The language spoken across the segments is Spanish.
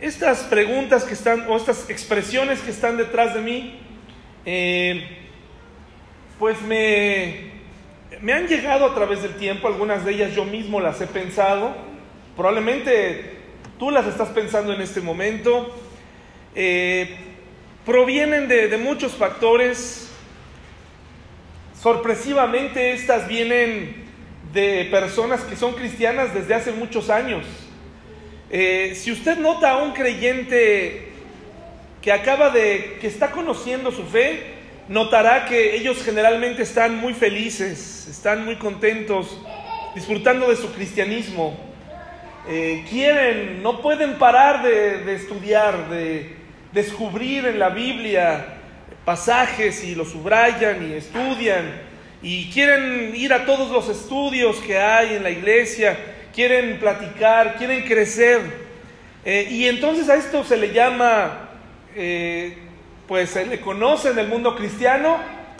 Estas preguntas que están, o estas expresiones que están detrás de mí, eh, pues me, me han llegado a través del tiempo, algunas de ellas yo mismo las he pensado, probablemente tú las estás pensando en este momento, eh, provienen de, de muchos factores, sorpresivamente estas vienen de personas que son cristianas desde hace muchos años. Eh, si usted nota a un creyente que acaba de, que está conociendo su fe, notará que ellos generalmente están muy felices, están muy contentos, disfrutando de su cristianismo. Eh, quieren, no pueden parar de, de estudiar, de descubrir en la Biblia pasajes y los subrayan y estudian y quieren ir a todos los estudios que hay en la iglesia quieren platicar, quieren crecer. Eh, y entonces a esto se le llama, eh, pues se le conoce en el mundo cristiano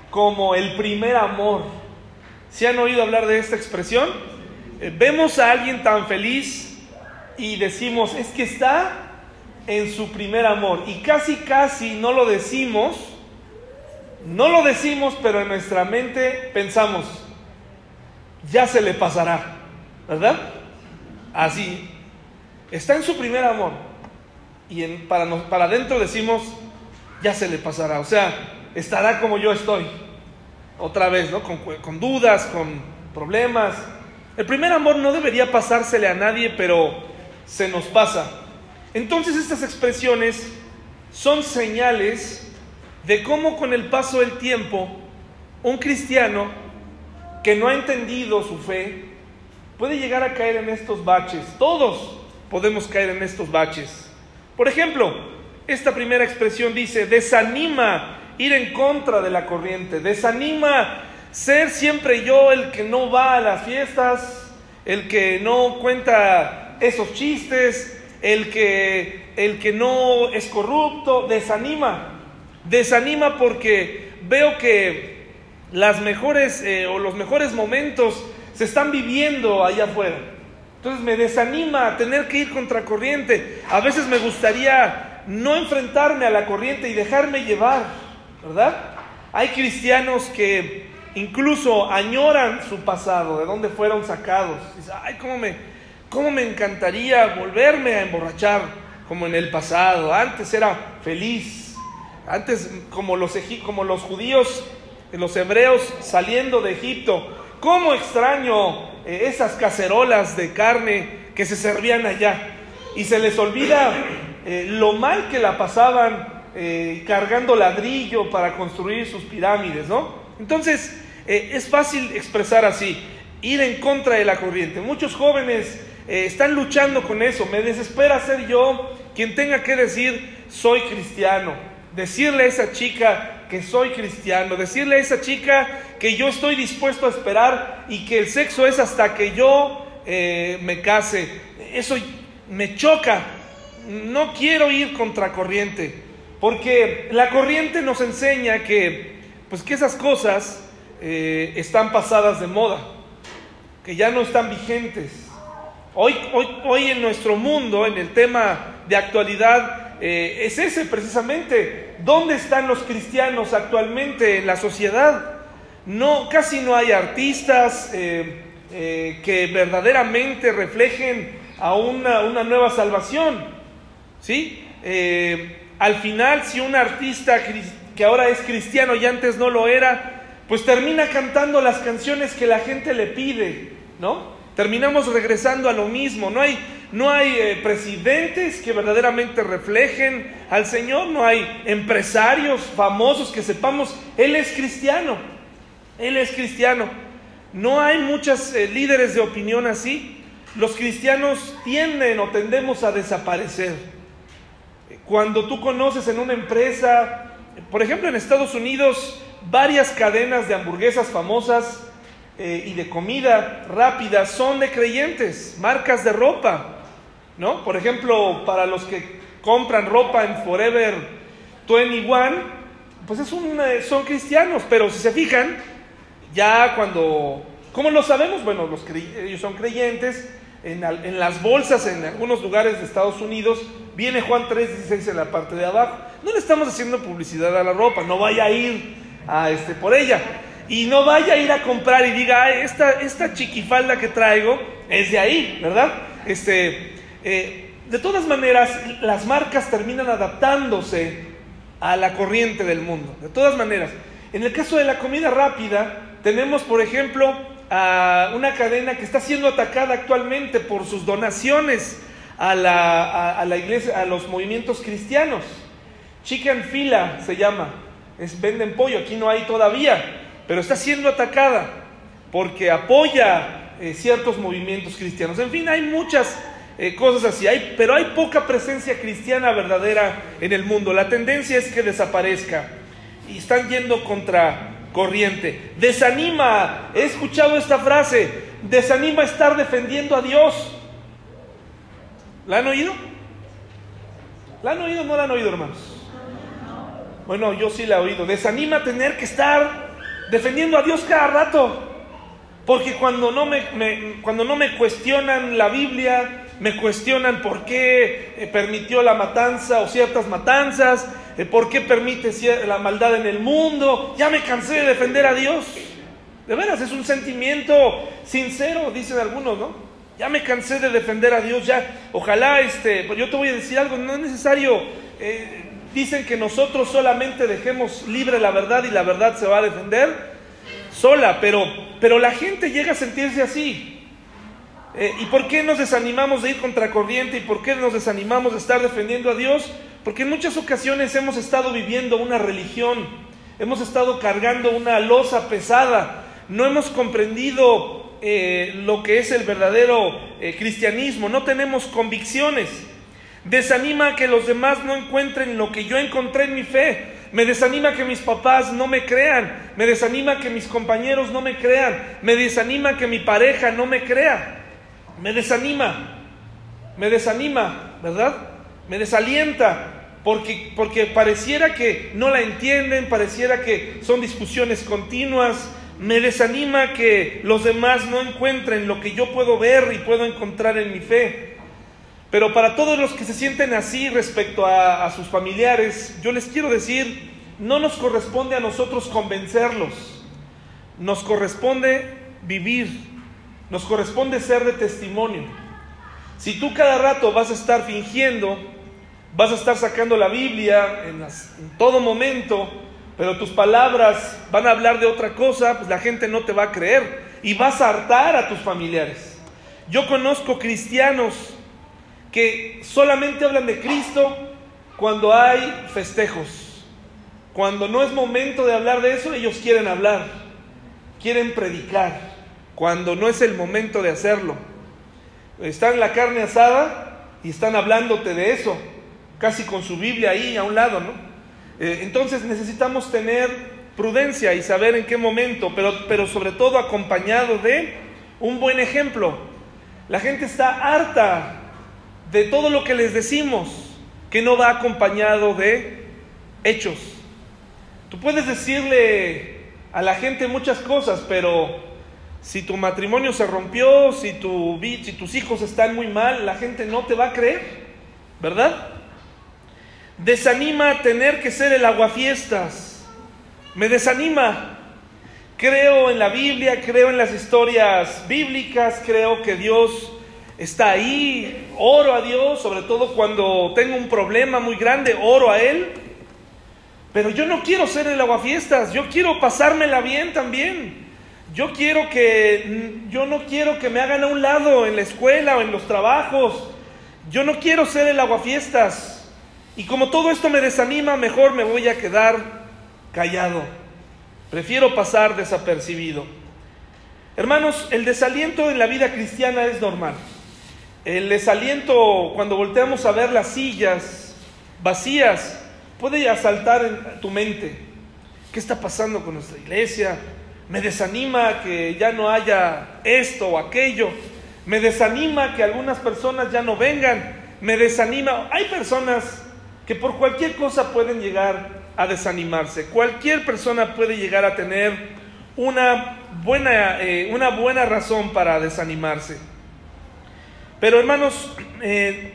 como el primer amor. ¿Se han oído hablar de esta expresión? Eh, vemos a alguien tan feliz y decimos, es que está en su primer amor. Y casi, casi no lo decimos, no lo decimos, pero en nuestra mente pensamos, ya se le pasará, ¿verdad? Así, está en su primer amor. Y en, para, para adentro decimos, ya se le pasará. O sea, estará como yo estoy. Otra vez, ¿no? Con, con dudas, con problemas. El primer amor no debería pasársele a nadie, pero se nos pasa. Entonces estas expresiones son señales de cómo con el paso del tiempo un cristiano que no ha entendido su fe puede llegar a caer en estos baches. Todos podemos caer en estos baches. Por ejemplo, esta primera expresión dice, desanima ir en contra de la corriente, desanima ser siempre yo el que no va a las fiestas, el que no cuenta esos chistes, el que, el que no es corrupto, desanima. Desanima porque veo que las mejores eh, o los mejores momentos se están viviendo allá afuera. Entonces me desanima a tener que ir contracorriente. A veces me gustaría no enfrentarme a la corriente y dejarme llevar, ¿verdad? Hay cristianos que incluso añoran su pasado, de dónde fueron sacados. Dicen, ay, cómo me, cómo me encantaría volverme a emborrachar como en el pasado. Antes era feliz. Antes, como los, como los judíos, los hebreos saliendo de Egipto, ¿Cómo extraño eh, esas cacerolas de carne que se servían allá? Y se les olvida eh, lo mal que la pasaban eh, cargando ladrillo para construir sus pirámides, ¿no? Entonces, es fácil expresar así, ir en contra de la corriente. Muchos jóvenes están luchando con eso. Me desespera ser yo quien tenga que decir, soy cristiano. Decirle a esa chica, que soy cristiano, decirle a esa chica que yo estoy dispuesto a esperar y que el sexo es hasta que yo eh, me case. Eso me choca. No quiero ir contra corriente, porque la corriente nos enseña que, pues que esas cosas eh, están pasadas de moda, que ya no están vigentes. Hoy, hoy, hoy en nuestro mundo, en el tema de actualidad, eh, es ese precisamente. ¿Dónde están los cristianos actualmente en la sociedad? No, casi no hay artistas eh, eh, que verdaderamente reflejen a una, una nueva salvación. ¿Sí? al final, si un artista que ahora es cristiano y antes no lo era, pues termina cantando las canciones que la gente le pide, ¿no? Terminamos regresando a lo mismo. No hay, no hay eh, presidentes que verdaderamente reflejen al Señor. No hay empresarios famosos que sepamos, Él es cristiano. Él es cristiano. No hay muchos eh, líderes de opinión así. Los cristianos tienden o tendemos a desaparecer. Cuando tú conoces en una empresa, por ejemplo en Estados Unidos, varias cadenas de hamburguesas famosas, eh, y de comida rápida son de creyentes, marcas de ropa, ¿no? Por ejemplo, para los que compran ropa en Forever 21, pues es un, eh, son cristianos, pero si se fijan, ya cuando, ¿cómo lo sabemos? Bueno, los ellos son creyentes, en, en las bolsas en algunos lugares de Estados Unidos viene Juan 3:16 en la parte de abajo. No le estamos haciendo publicidad a la ropa, no vaya a ir a este por ella. Y no vaya a ir a comprar y diga, esta, esta chiquifalda que traigo es de ahí, ¿verdad? Este, eh, de todas maneras, las marcas terminan adaptándose a la corriente del mundo. De todas maneras, en el caso de la comida rápida, tenemos, por ejemplo, a una cadena que está siendo atacada actualmente por sus donaciones a la, la iglesia, a los movimientos cristianos. Chicken Fila se llama, es, venden pollo, aquí no hay todavía, pero está siendo atacada porque apoya eh, ciertos movimientos cristianos. En fin, hay muchas eh, cosas así, hay, pero hay poca presencia cristiana verdadera en el mundo. La tendencia es que desaparezca y están yendo contra corriente. Desanima, he escuchado esta frase, desanima estar defendiendo a Dios. ¿La han oído? ¿La han oído o no la han oído, hermanos? Bueno, yo sí la he oído. Desanima tener que estar defendiendo a Dios cada rato. Porque cuando no me, cuando no me cuestionan la Biblia, me cuestionan por qué eh, permitió la matanza o ciertas matanzas, eh, por qué permite la maldad en el mundo. Ya me cansé de defender a Dios. De veras, es un sentimiento sincero, dicen algunos, ¿no? Ya me cansé de defender a Dios, ya, ojalá, este, yo te voy a decir algo, no es necesario, eh, dicen que nosotros solamente dejemos libre la verdad y la verdad se va a defender sola, pero, pero la gente llega a sentirse así. Eh, ¿Y por qué nos desanimamos de ir contra corriente? ¿Y por qué nos desanimamos de estar defendiendo a Dios? Porque en muchas ocasiones hemos estado viviendo una religión, hemos estado cargando una losa pesada, no hemos comprendido eh, lo que es el verdadero eh, cristianismo, no tenemos convicciones. Desanima que los demás no encuentren lo que yo encontré en mi fe. Me desanima que mis papás no me crean. Me desanima que mis compañeros no me crean. Me desanima que mi pareja no me crea me desanima, me desanima, ¿verdad? Me desalienta, porque, porque pareciera que no la entienden, pareciera que son discusiones continuas, me desanima que los demás no encuentren lo que yo puedo ver y puedo encontrar en mi fe. Pero para todos los que se sienten así respecto a, a sus familiares, yo les quiero decir, no nos corresponde a nosotros convencerlos, nos corresponde vivir nos corresponde ser de testimonio. Si tú cada rato vas a estar fingiendo, vas a estar sacando la Biblia en, todo momento, pero tus palabras van a hablar de otra cosa, pues la gente no te va a creer y vas a hartar a tus familiares. Yo conozco cristianos que solamente hablan de Cristo cuando hay festejos. Cuando no es momento de hablar de eso, ellos quieren hablar, quieren predicar cuando no es el momento de hacerlo. Están en la carne asada y están hablándote de eso, casi con su Biblia ahí a un lado, ¿no? Eh, entonces necesitamos tener prudencia y saber en qué momento, pero, pero sobre todo acompañado de un buen ejemplo. La gente está harta de todo lo que les decimos, que no va acompañado de hechos. Tú puedes decirle a la gente muchas cosas, pero si tu matrimonio se rompió, si, tu, si tus hijos están muy mal, la gente no te va a creer, ¿verdad? Desanima tener que ser el aguafiestas. Me desanima. Creo en la Biblia, creo en las historias bíblicas, creo que Dios está ahí, oro a Dios, sobre todo cuando tengo un problema muy grande, oro a Él. Pero yo no quiero ser el aguafiestas, yo quiero pasármela bien también. Yo quiero que, yo no quiero que me hagan a un lado en la escuela o en los trabajos. Yo no quiero ser el aguafiestas. Y como todo esto me desanima, mejor me voy a quedar callado. Prefiero pasar desapercibido. Hermanos, el desaliento en la vida cristiana es normal. El desaliento cuando volteamos a ver las sillas vacías puede asaltar en tu mente. ¿Qué está pasando con nuestra iglesia? Me desanima que ya no haya esto o aquello, me desanima que algunas personas ya no vengan, me desanima. Hay personas que por cualquier cosa pueden llegar a desanimarse, cualquier persona puede llegar a tener una buena, eh, una buena razón para desanimarse. Pero hermanos, eh,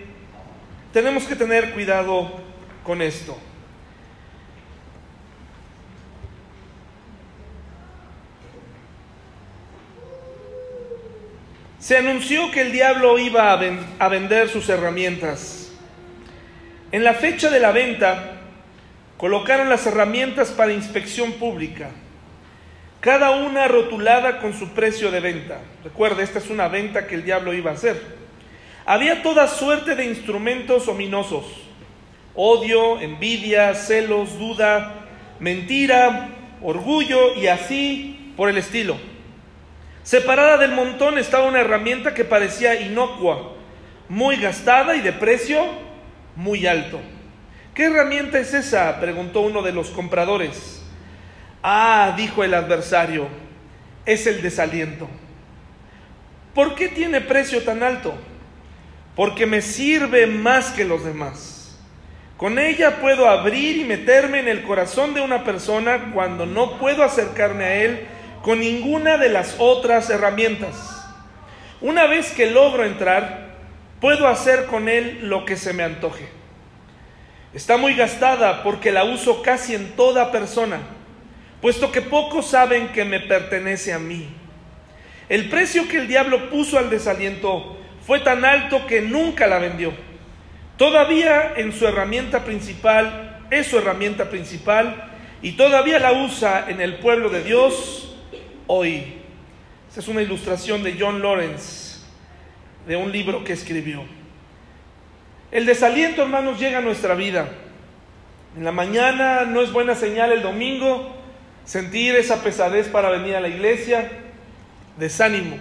tenemos que tener cuidado con esto. Se anunció que el diablo iba a, vender sus herramientas. En la fecha de la venta, colocaron las herramientas para inspección pública, cada una rotulada con su precio de venta. Recuerde, esta es una venta que el diablo iba a hacer. Había toda suerte de instrumentos ominosos, odio, envidia, celos, duda, mentira, orgullo y así por el estilo. Separada del montón estaba una herramienta que parecía inocua, muy gastada y de precio muy alto. ¿Qué herramienta es esa? preguntó uno de los compradores. Ah, dijo el adversario, es el desaliento. ¿Por qué tiene precio tan alto? Porque me sirve más que los demás. Con ella puedo abrir y meterme en el corazón de una persona cuando no puedo acercarme a él con ninguna de las otras herramientas. Una vez que logro entrar, puedo hacer con él lo que se me antoje. Está muy gastada porque la uso casi en toda persona, puesto que pocos saben que me pertenece a mí. El precio que el diablo puso al desaliento fue tan alto que nunca la vendió. Todavía en su herramienta principal, es su herramienta principal, y todavía la usa en el pueblo de Dios hoy. Esta es una ilustración de John Lawrence, de un libro que escribió. El desaliento, hermanos, llega a nuestra vida. En la mañana no es buena señal el domingo sentir esa pesadez para venir a la iglesia, desánimo.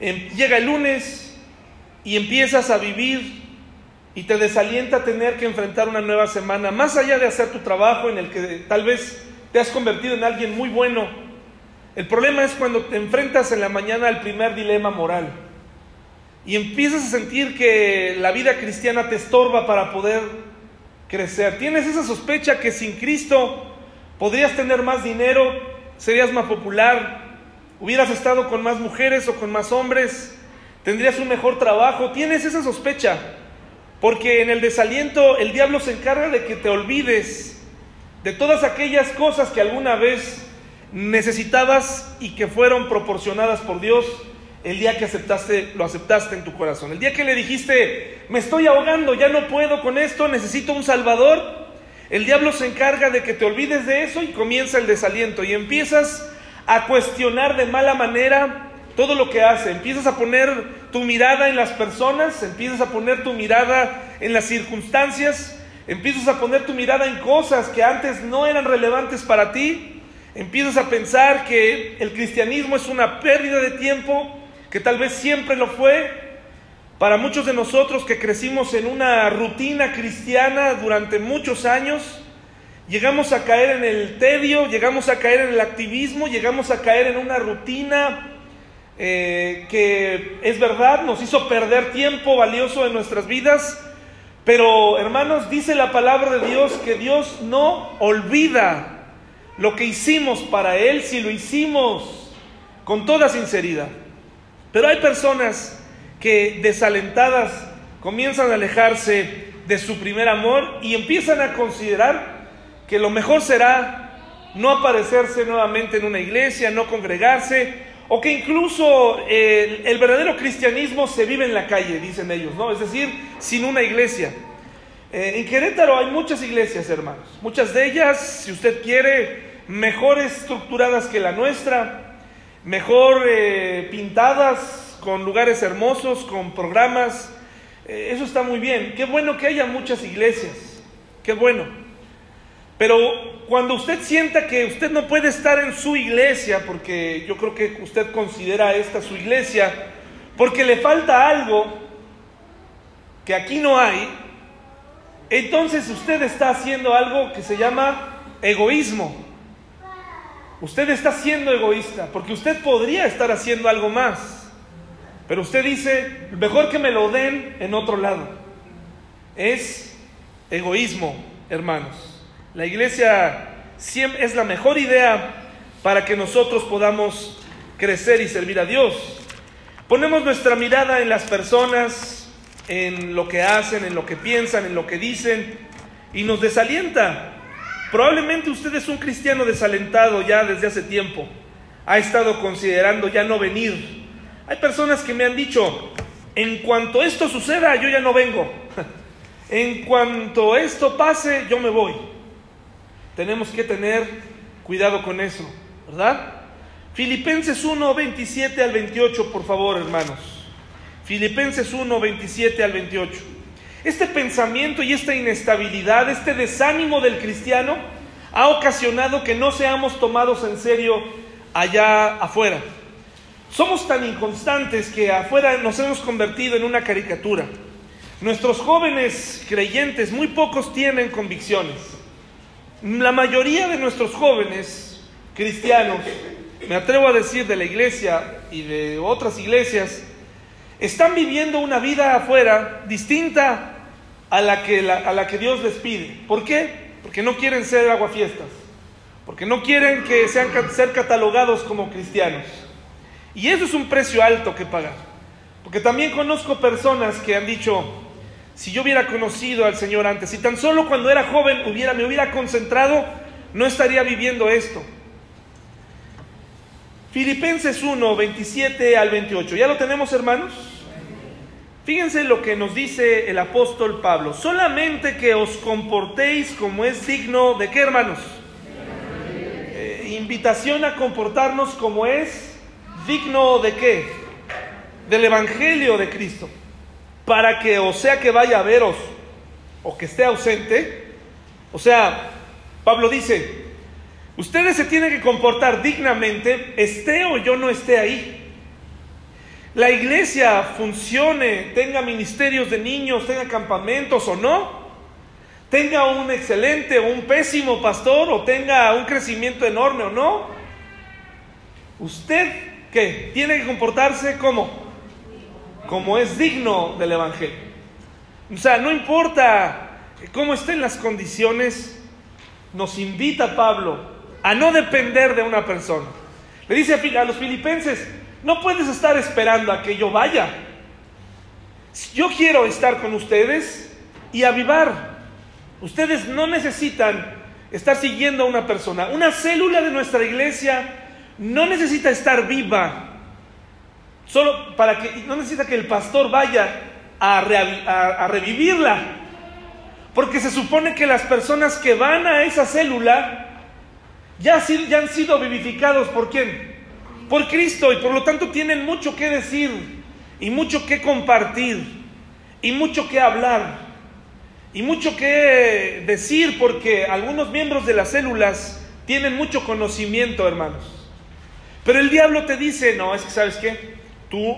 Em, llega el lunes y empiezas a vivir y te desalienta tener que enfrentar una nueva semana, más allá de hacer tu trabajo en el que tal vez te has convertido en alguien muy bueno, el problema es cuando te enfrentas en la mañana al primer dilema moral y empiezas a sentir que la vida cristiana te estorba para poder crecer. Tienes esa sospecha que sin Cristo podrías tener más dinero, serías más popular, hubieras estado con más mujeres o con más hombres, tendrías un mejor trabajo. Tienes esa sospecha porque en el desaliento el diablo se encarga de que te olvides de todas aquellas cosas que alguna vez necesitabas y que fueron proporcionadas por Dios el día que aceptaste, lo aceptaste en tu corazón. El día que le dijiste, me estoy ahogando, ya no puedo con esto, necesito un Salvador. El diablo se encarga de que te olvides de eso y comienza el desaliento y empiezas a cuestionar de mala manera todo lo que hace. Empiezas a poner tu mirada en las personas, empiezas a poner tu mirada en las circunstancias, empiezas a poner tu mirada en cosas que antes no eran relevantes para ti Empiezas a pensar que el cristianismo es una pérdida de tiempo, que tal vez siempre lo fue. Para muchos de nosotros que crecimos en una rutina cristiana durante muchos años, llegamos a caer en el tedio, llegamos a caer en el activismo, llegamos a caer en una rutina eh, que es verdad, nos hizo perder tiempo valioso en nuestras vidas. Pero hermanos, dice la palabra de Dios que Dios no olvida lo que hicimos para Él si lo hicimos con toda sinceridad. Pero hay personas que desalentadas comienzan a alejarse de su primer amor y empiezan a considerar que lo mejor será no aparecerse nuevamente en una iglesia, no congregarse, o que incluso el, verdadero cristianismo se vive en la calle, dicen ellos, ¿no? Es decir, sin una iglesia. Eh, en Querétaro hay muchas iglesias, hermanos. Muchas de ellas, si usted quiere, mejor estructuradas que la nuestra, mejor eh, pintadas, con lugares hermosos, con programas. Eh, eso está muy bien. Qué bueno que haya muchas iglesias. Qué bueno. Pero cuando usted sienta que usted no puede estar en su iglesia, porque yo creo que usted considera esta su iglesia, porque le falta algo que aquí no hay, entonces usted está haciendo algo que se llama egoísmo. Usted está siendo egoísta porque usted podría estar haciendo algo más. Pero usted dice, mejor que me lo den en otro lado. Es egoísmo, hermanos. La iglesia es la mejor idea para que nosotros podamos crecer y servir a Dios. Ponemos nuestra mirada en las personas, en lo que hacen, en lo que piensan, en lo que dicen, y nos desalienta. Probablemente usted es un cristiano desalentado ya desde hace tiempo. Ha estado considerando ya no venir. Hay personas que me han dicho, en cuanto esto suceda, yo ya no vengo. En cuanto esto pase, yo me voy. Tenemos que tener cuidado con eso, ¿verdad? Filipenses 1, 27 al 28, por favor, hermanos. Filipenses 1, 27 al 28. Este pensamiento y esta inestabilidad, este desánimo del cristiano, ha ocasionado que no seamos tomados en serio allá afuera. Somos tan inconstantes que afuera nos hemos convertido en una caricatura. Nuestros jóvenes creyentes, muy pocos tienen convicciones. La mayoría de nuestros jóvenes cristianos, me atrevo a decir de la iglesia y de otras iglesias, están viviendo una vida afuera distinta a la que, a la que Dios les pide. ¿Por qué? Porque no quieren ser aguafiestas, porque no quieren que sean, ser catalogados como cristianos. Y eso es un precio alto que pagar. Porque también conozco personas que han dicho, si yo hubiera conocido al Señor antes, si tan solo cuando era joven hubiera, me hubiera concentrado, no estaría viviendo esto. Filipenses 1, 27 al 28. ¿Ya lo tenemos, hermanos? Fíjense lo que nos dice el apóstol Pablo. Solamente que os comportéis como es digno de qué, hermanos? Eh, invitación a comportarnos como es digno de qué? Del Evangelio de Cristo. Para que, o sea que vaya a veros, o que esté ausente, o sea, Pablo dice, ustedes se tienen que comportar dignamente, esté o yo no esté ahí la iglesia funcione, tenga ministerios de niños, tenga campamentos o no, tenga un excelente o un pésimo pastor o tenga un crecimiento enorme o no, usted ¿qué? tiene que comportarse como como es digno del evangelio. O sea, no importa cómo estén las condiciones, nos invita Pablo a no depender de una persona. Le dice a los filipenses, no puedes estar esperando a que yo vaya. Yo quiero estar con ustedes y avivar. Ustedes no necesitan estar siguiendo a una persona. Una célula de nuestra iglesia no necesita estar viva. Solo para que no necesita que el pastor vaya a, a revivirla. Porque se supone que las personas que van a esa célula ya, han sido vivificados por quién? por Cristo y por lo tanto tienen mucho que decir y mucho que compartir y mucho que hablar y mucho que decir porque algunos miembros de las células tienen mucho conocimiento, hermanos. Pero el diablo te dice, no, es que sabes qué, tú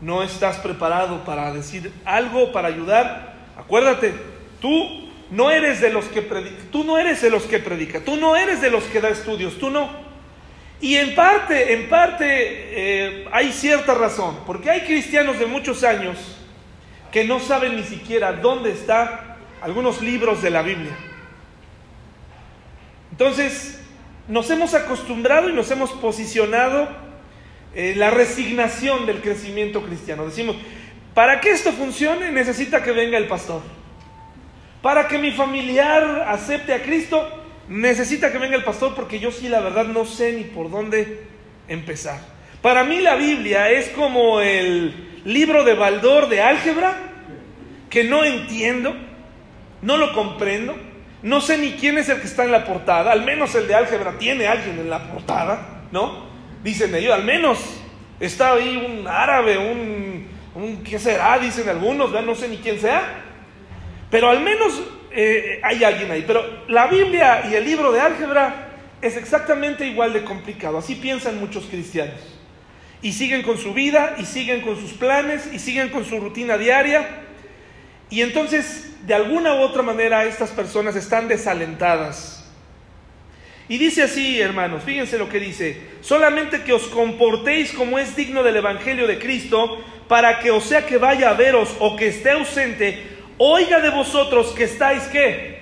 no estás preparado para decir algo, para ayudar. Acuérdate, tú no eres de los que predica, tú no eres de los que predica, tú no eres de los que da estudios, tú no. Y en parte, en parte eh, hay cierta razón, porque hay cristianos de muchos años que no saben ni siquiera dónde están algunos libros de la Biblia. Entonces, nos hemos acostumbrado y nos hemos posicionado en la resignación del crecimiento cristiano. Decimos, para que esto funcione necesita que venga el pastor. Para que mi familiar acepte a Cristo, necesita que venga el pastor porque yo sí la verdad no sé ni por dónde empezar. Para mí la Biblia es como el libro de Baldor de álgebra que no entiendo, no lo comprendo, no sé ni quién es el que está en la portada, al menos el de álgebra tiene alguien en la portada, ¿no? Dicen ellos, al menos está ahí un árabe, un, un ¿qué será? Dicen algunos, no sé ni quién sea, pero al menos eh, hay alguien ahí. Pero la Biblia y el libro de álgebra es exactamente igual de complicado. Así piensan muchos cristianos. Y siguen con su vida, y siguen con sus planes, y siguen con su rutina diaria. Y entonces, de alguna u otra manera, estas personas están desalentadas. Y dice así, hermanos, fíjense lo que dice, solamente que os comportéis como es digno del Evangelio de Cristo, para que o sea que vaya a veros o que esté ausente, oiga de vosotros que estáis qué?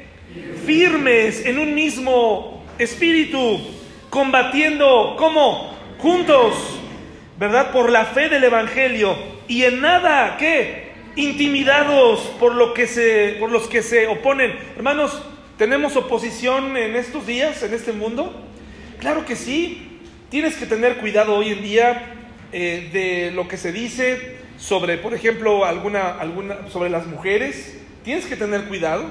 Firmes en un mismo espíritu, combatiendo, ¿cómo? Juntos, ¿verdad? Por la fe del Evangelio y en nada, ¿qué? intimidados por, lo que se, por los que se oponen. Hermanos, ¿tenemos oposición en estos días, en este mundo? Claro que sí. Tienes que tener cuidado hoy en día eh, de lo que se dice sobre, por ejemplo, alguna, alguna, sobre las mujeres. Tienes que tener cuidado.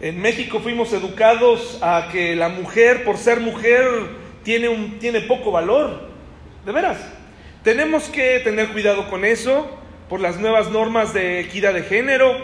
En México fuimos educados a que la mujer, por ser mujer, tiene, un, tiene poco valor. De veras. Tenemos que tener cuidado con eso por las nuevas normas de equidad de género.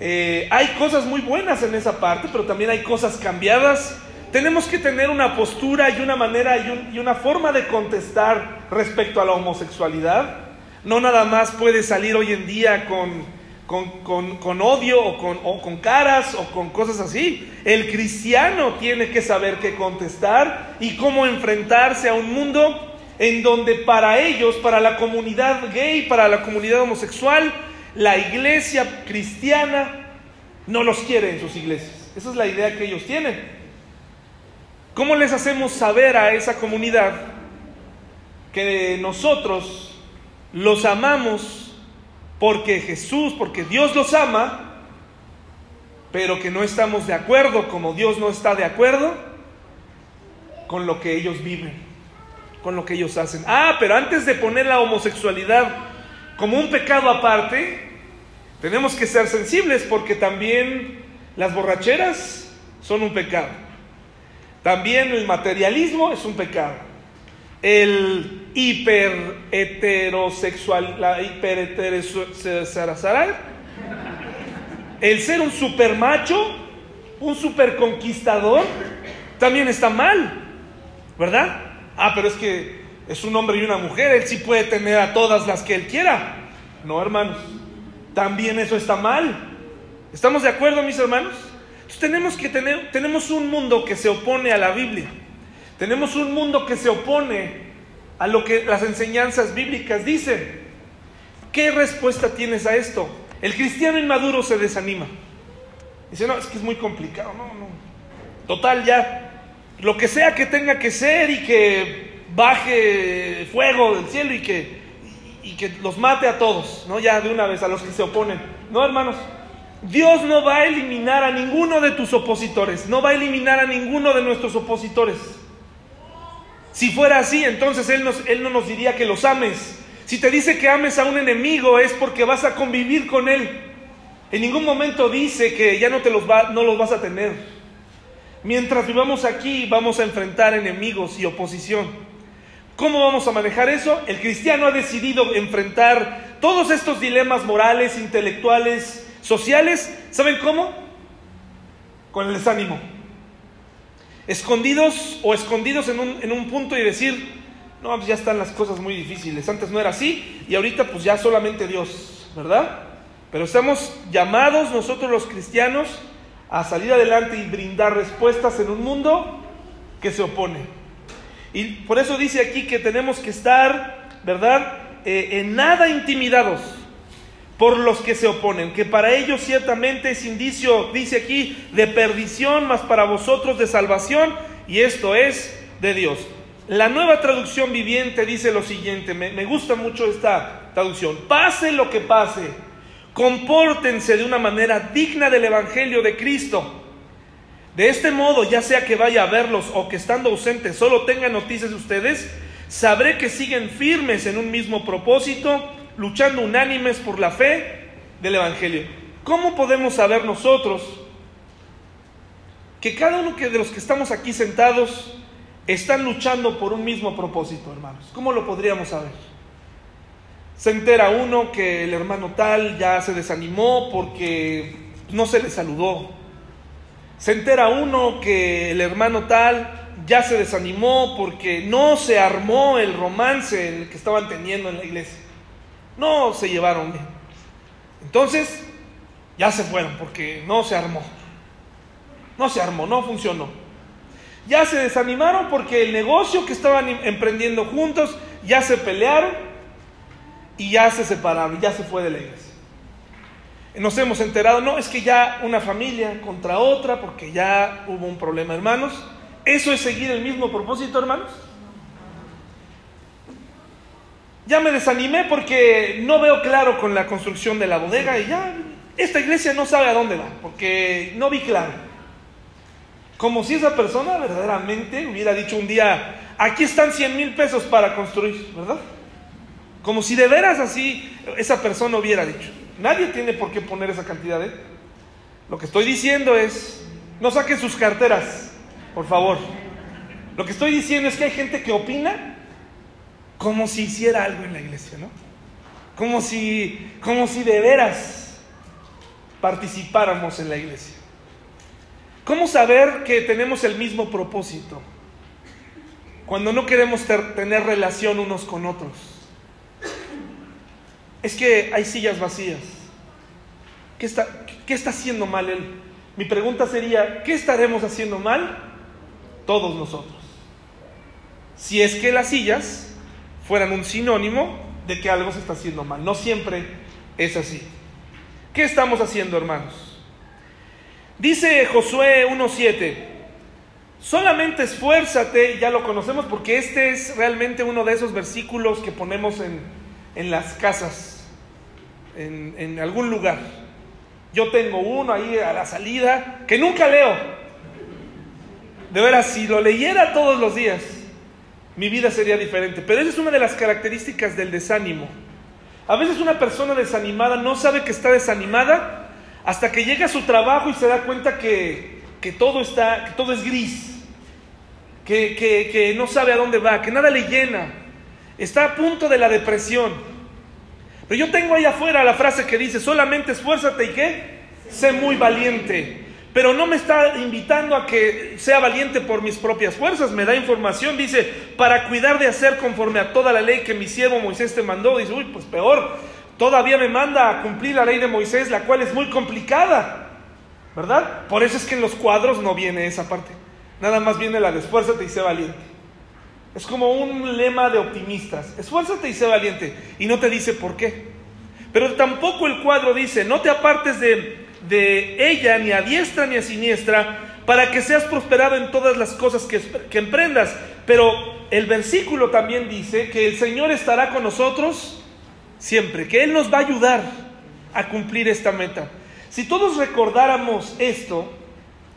Eh, hay cosas muy buenas en esa parte, pero también hay cosas cambiadas. Tenemos que tener una postura y una manera y, una forma de contestar respecto a la homosexualidad. No nada más puede salir hoy en día con, con, odio o con, o con caras o con cosas así. El cristiano tiene que saber qué contestar y cómo enfrentarse a un mundo en donde para ellos, para la comunidad gay, para la comunidad homosexual, la iglesia cristiana no los quiere en sus iglesias. Esa es la idea que ellos tienen. ¿Cómo les hacemos saber a esa comunidad que nosotros los amamos porque Jesús, porque Dios los ama, pero que no estamos de acuerdo como Dios no está de acuerdo con lo que ellos viven? con lo que ellos hacen. Ah, pero antes de poner la homosexualidad como un pecado aparte, tenemos que ser sensibles porque también las borracheras son un pecado. También el materialismo es un pecado. El hiper heterosexual, la hiper heterosexual, el ser un super macho, un super conquistador, también está mal, ¿verdad? Ah, pero es que es un hombre y una mujer, él sí puede tener a todas las que él quiera. No, hermanos, también eso está mal. ¿Estamos de acuerdo, mis hermanos? Entonces tenemos que tener, tenemos un mundo que se opone a la Biblia. Tenemos un mundo que se opone a lo que las enseñanzas bíblicas dicen. ¿Qué respuesta tienes a esto? El cristiano inmaduro se desanima. Dice, no, es que es muy complicado. No, no. Total, ya lo que sea que tenga que ser y que baje fuego del cielo y que, y que los mate a todos, ¿no? Ya de una vez a los que se oponen. No, hermanos, Dios no va a eliminar a ninguno de tus opositores, no va a eliminar a ninguno de nuestros opositores. Si fuera así, entonces Él, nos, él no nos diría que los ames. Si te dice que ames a un enemigo es porque vas a convivir con Él. En ningún momento dice que ya no, te los, va, no los vas a tener. Mientras vivamos aquí vamos a enfrentar enemigos y oposición. ¿Cómo vamos a manejar eso? El cristiano ha decidido enfrentar todos estos dilemas morales, intelectuales, sociales. ¿Saben cómo? Con el desánimo. Escondidos o escondidos en un, en un punto y decir, no, pues ya están las cosas muy difíciles. Antes no era así y ahorita pues ya solamente Dios, ¿verdad? Pero estamos llamados nosotros los cristianos a salir adelante y brindar respuestas en un mundo que se opone. Y por eso dice aquí que tenemos que estar, ¿verdad?, eh, en nada intimidados por los que se oponen, que para ellos ciertamente es indicio, dice aquí, de perdición, más para vosotros de salvación, y esto es de Dios. La nueva traducción viviente dice lo siguiente, me, gusta mucho esta traducción, pase lo que pase, compórtense de una manera digna del Evangelio de Cristo. De este modo, ya sea que vaya a verlos o que estando ausentes solo tenga noticias de ustedes, sabré que siguen firmes en un mismo propósito, luchando unánimes por la fe del Evangelio. ¿Cómo podemos saber nosotros que cada uno de los que estamos aquí sentados están luchando por un mismo propósito, hermanos? ¿Cómo lo podríamos saber? Se entera uno que el hermano tal ya se desanimó porque no se le saludó. Se entera uno que el hermano tal ya se desanimó porque no se armó el romance que estaban teniendo en la iglesia. No se llevaron bien. Entonces, ya se fueron porque no se armó. No se armó, no funcionó. Ya se desanimaron porque el negocio que estaban em-, emprendiendo juntos ya se pelearon y ya se separaron, ya se fue de la iglesia. Nos hemos enterado, no, es que ya una familia contra otra porque ya hubo un problema, hermanos. ¿Eso es seguir el mismo propósito, hermanos? Ya me desanimé porque no veo claro con la construcción de la bodega y ya esta iglesia no sabe a dónde va, porque no vi claro. Como si esa persona verdaderamente hubiera dicho un día, aquí están 100 mil pesos para construir, ¿verdad? Como si de veras así esa persona hubiera dicho. Nadie tiene por qué poner esa cantidad de... Lo que estoy diciendo es, no saquen sus carteras, por favor. Lo que estoy diciendo es que hay gente que opina como si hiciera algo en la iglesia, ¿no? Como si, como si de veras participáramos en la iglesia. ¿Cómo saber que tenemos el mismo propósito? Cuando no queremos tener relación unos con otros. Es que hay sillas vacías. ¿Qué está, ¿Qué está haciendo mal él? Mi pregunta sería, ¿qué estaremos haciendo mal? Todos nosotros. Si es que las sillas fueran un sinónimo de que algo se está haciendo mal. No siempre es así. ¿Qué estamos haciendo, hermanos? Dice Josué 1.7, solamente esfuérzate, ya lo conocemos porque este es realmente uno de esos versículos que ponemos en, en las casas, en, en algún lugar. Yo tengo uno ahí a la salida que nunca leo. De veras, si lo leyera todos los días, mi vida sería diferente. Pero esa es una de las características del desánimo. A veces una persona desanimada no sabe que está desanimada hasta que llega a su trabajo y se da cuenta que, todo, está, que todo es gris, que, que no sabe a dónde va, que nada le llena, está a punto de la depresión. Pero yo tengo ahí afuera la frase que dice, solamente esfuérzate y qué, sé muy valiente pero no me está invitando a que sea valiente por mis propias fuerzas, me da información, dice, para cuidar de hacer conforme a toda la ley que mi siervo Moisés te mandó, dice, uy, pues peor, todavía me manda a cumplir la ley de Moisés, la cual es muy complicada, ¿verdad? Por eso es que en los cuadros no viene esa parte, nada más viene la de esfuérzate y sé valiente. Es como un lema de optimistas, esfuérzate y sé valiente, y no te dice por qué. Pero tampoco el cuadro dice, no te apartes de de ella ni a diestra ni a siniestra, para que seas prosperado en todas las cosas que, emprendas. Pero el versículo también dice que el Señor estará con nosotros siempre, que Él nos va a ayudar a cumplir esta meta. Si todos recordáramos esto,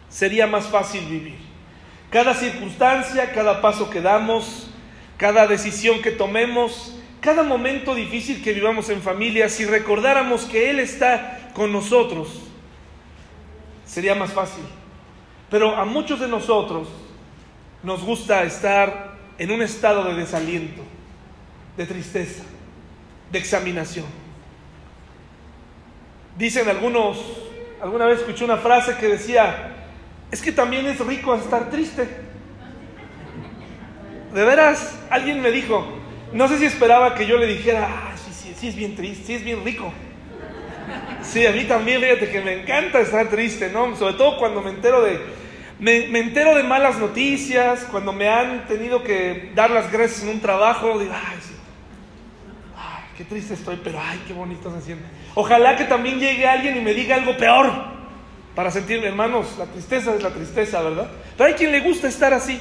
sería más fácil vivir. Cada circunstancia, cada paso que damos, cada decisión que tomemos, cada momento difícil que vivamos en familia, si recordáramos que Él está con nosotros, sería más fácil. Pero a muchos de nosotros nos gusta estar en un estado de desaliento, de tristeza, de examinación. Dicen algunos, alguna vez escuché una frase que decía, es que también es rico estar triste. De veras, alguien me dijo, no sé si esperaba que yo le dijera, ah, sí, sí, sí es bien triste, sí es bien rico. Sí, a mí también, fíjate que me encanta estar triste, ¿no? Sobre todo cuando me entero de, me, entero de malas noticias, cuando me han tenido que dar las gracias en un trabajo, digo, ay, sí, ay, qué triste estoy, pero ay, qué bonito se siente. Ojalá que también llegue alguien y me diga algo peor, para sentirme, hermanos, la tristeza es la tristeza, ¿verdad? Pero hay quien le gusta estar así,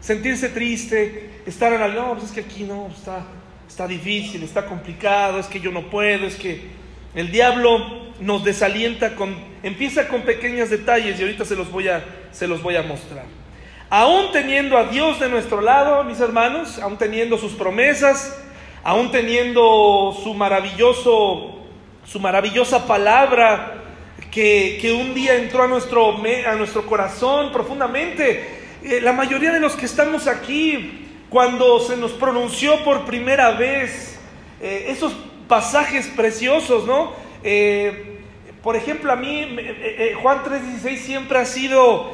sentirse triste, estar en la, no, pues es que aquí no, está, está difícil, está complicado, es que yo no puedo, es que el diablo nos desalienta con, empieza con pequeños detalles y ahorita se los voy a, se los voy a mostrar. Aún teniendo a Dios de nuestro lado, mis hermanos, aún teniendo sus promesas, aún teniendo su maravilloso, su maravillosa palabra que, que un día entró a nuestro, a nuestro corazón profundamente. Eh, la mayoría de los que estamos aquí, cuando se nos pronunció por primera vez eh, esos pasajes preciosos, ¿no? Eh, por ejemplo, a mí eh, eh, Juan 3:16 siempre ha sido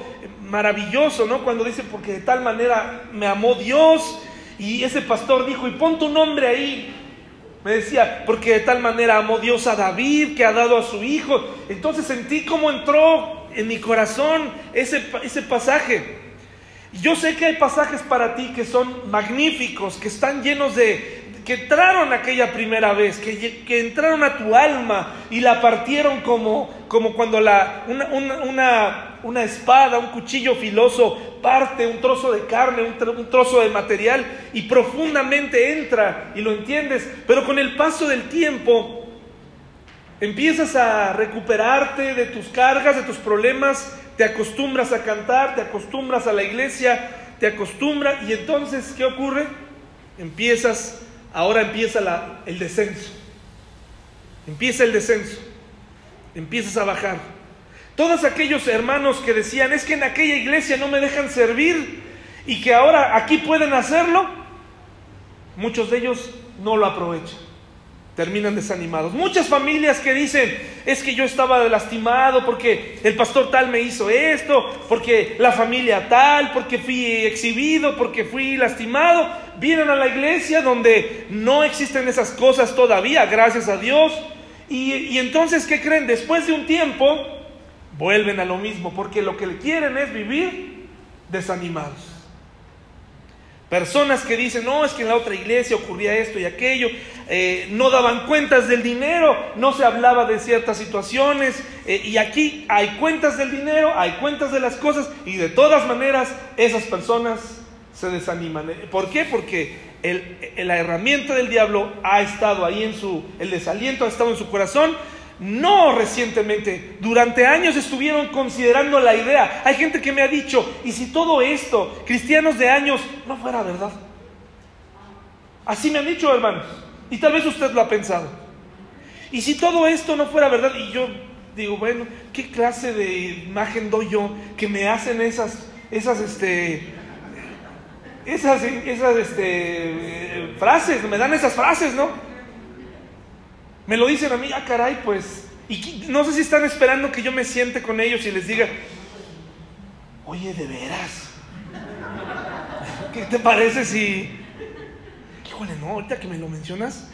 maravilloso, ¿no? Cuando dice, porque de tal manera me amó Dios, y ese pastor dijo, y pon tu nombre ahí. Me decía, porque de tal manera amó Dios a David, que ha dado a su hijo. Entonces sentí cómo entró en mi corazón ese, ese pasaje. Yo sé que hay pasajes para ti que son magníficos, que están llenos de, que entraron aquella primera vez, que, que, entraron a tu alma y la partieron como, como cuando la, una, una, una, espada, un cuchillo filoso parte un trozo de carne, un, un trozo de material y profundamente entra y lo entiendes, pero con el paso del tiempo empiezas a recuperarte de tus cargas, de tus problemas, te acostumbras a cantar, te acostumbras a la iglesia, te acostumbras y entonces, ¿qué ocurre? Empiezas, ahora empieza el descenso. Empieza el descenso. Empiezas a bajar. Todos aquellos hermanos que decían, es que en aquella iglesia no me dejan servir y que ahora aquí pueden hacerlo, muchos de ellos no lo aprovechan terminan desanimados. Muchas familias que dicen, es que yo estaba lastimado porque el pastor tal me hizo esto, porque la familia tal, porque fui exhibido, porque fui lastimado, vienen a la iglesia donde no existen esas cosas todavía, gracias a Dios. Y, y entonces, ¿qué creen? Después de un tiempo, vuelven a lo mismo, porque lo que quieren es vivir desanimados. Personas que dicen, no, es que en la otra iglesia ocurría esto y aquello, eh, no daban cuentas del dinero, no se hablaba de ciertas situaciones, eh, y aquí hay cuentas del dinero, hay cuentas de las cosas, y de todas maneras esas personas se desaniman. ¿Por qué? Porque la herramienta del diablo ha estado ahí en su, el desaliento ha estado en su corazón, no recientemente, durante años estuvieron considerando la idea. Hay gente que me ha dicho, ¿y si todo esto, cristianos de años, no fuera verdad? Así me han dicho, hermanos. Y tal vez usted lo ha pensado. ¿Y si todo esto no fuera verdad? Y yo digo, bueno, ¿qué clase de imagen doy yo que me hacen esas, esas, este, esas, esas, este, frases, me dan esas frases, ¿no? Me lo dicen a mí, ah, caray, pues. Y no sé si están esperando que yo me siente con ellos y les diga, oye, de veras. ¿Qué te parece si. Híjole, no, ahorita que me lo mencionas.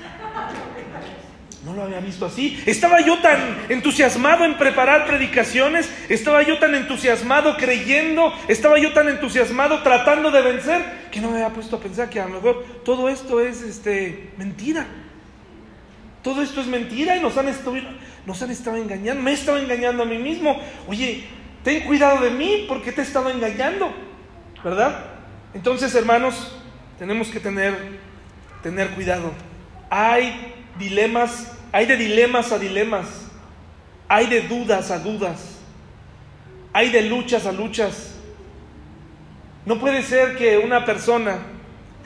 No lo había visto así. Estaba yo tan entusiasmado en preparar predicaciones, estaba yo tan entusiasmado creyendo, estaba yo tan entusiasmado tratando de vencer, que no me había puesto a pensar que a lo mejor todo esto es este, mentira. Todo esto es mentira y nos han, estado, nos han estado engañando. Me he estado engañando a mí mismo. Oye, ten cuidado de mí porque te he estado engañando. ¿Verdad? Entonces, hermanos, tenemos que tener, tener cuidado. Hay dilemas, hay de dilemas a dilemas. Hay de dudas a dudas. Hay de luchas a luchas. No puede ser que una persona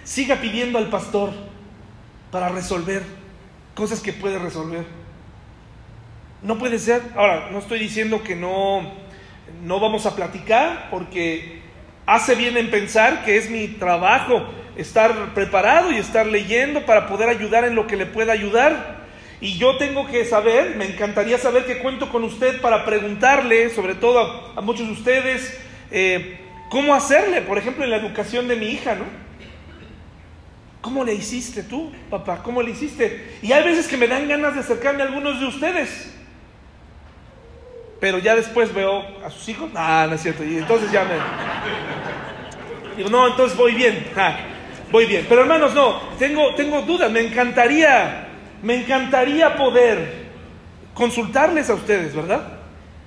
siga pidiendo al pastor para resolver cosas que puede resolver. No puede ser. Ahora, no estoy diciendo que no, no vamos a platicar, porque hace bien en pensar que es mi trabajo estar preparado y estar leyendo para poder ayudar en lo que le pueda ayudar. Y yo tengo que saber, me encantaría saber que cuento con usted para preguntarle, sobre todo a, muchos de ustedes, eh, cómo hacerle, por ejemplo, en la educación de mi hija, ¿no? ¿Cómo le hiciste tú, papá? ¿Cómo le hiciste? Y hay veces que me dan ganas de acercarme a algunos de ustedes. Pero ya después veo a sus hijos. Ah, no es cierto. Y entonces ya me. Digo, no, entonces voy bien. Ah, voy bien. Pero hermanos, no. Tengo, tengo dudas. Me encantaría, me encantaría poder consultarles a ustedes, ¿verdad?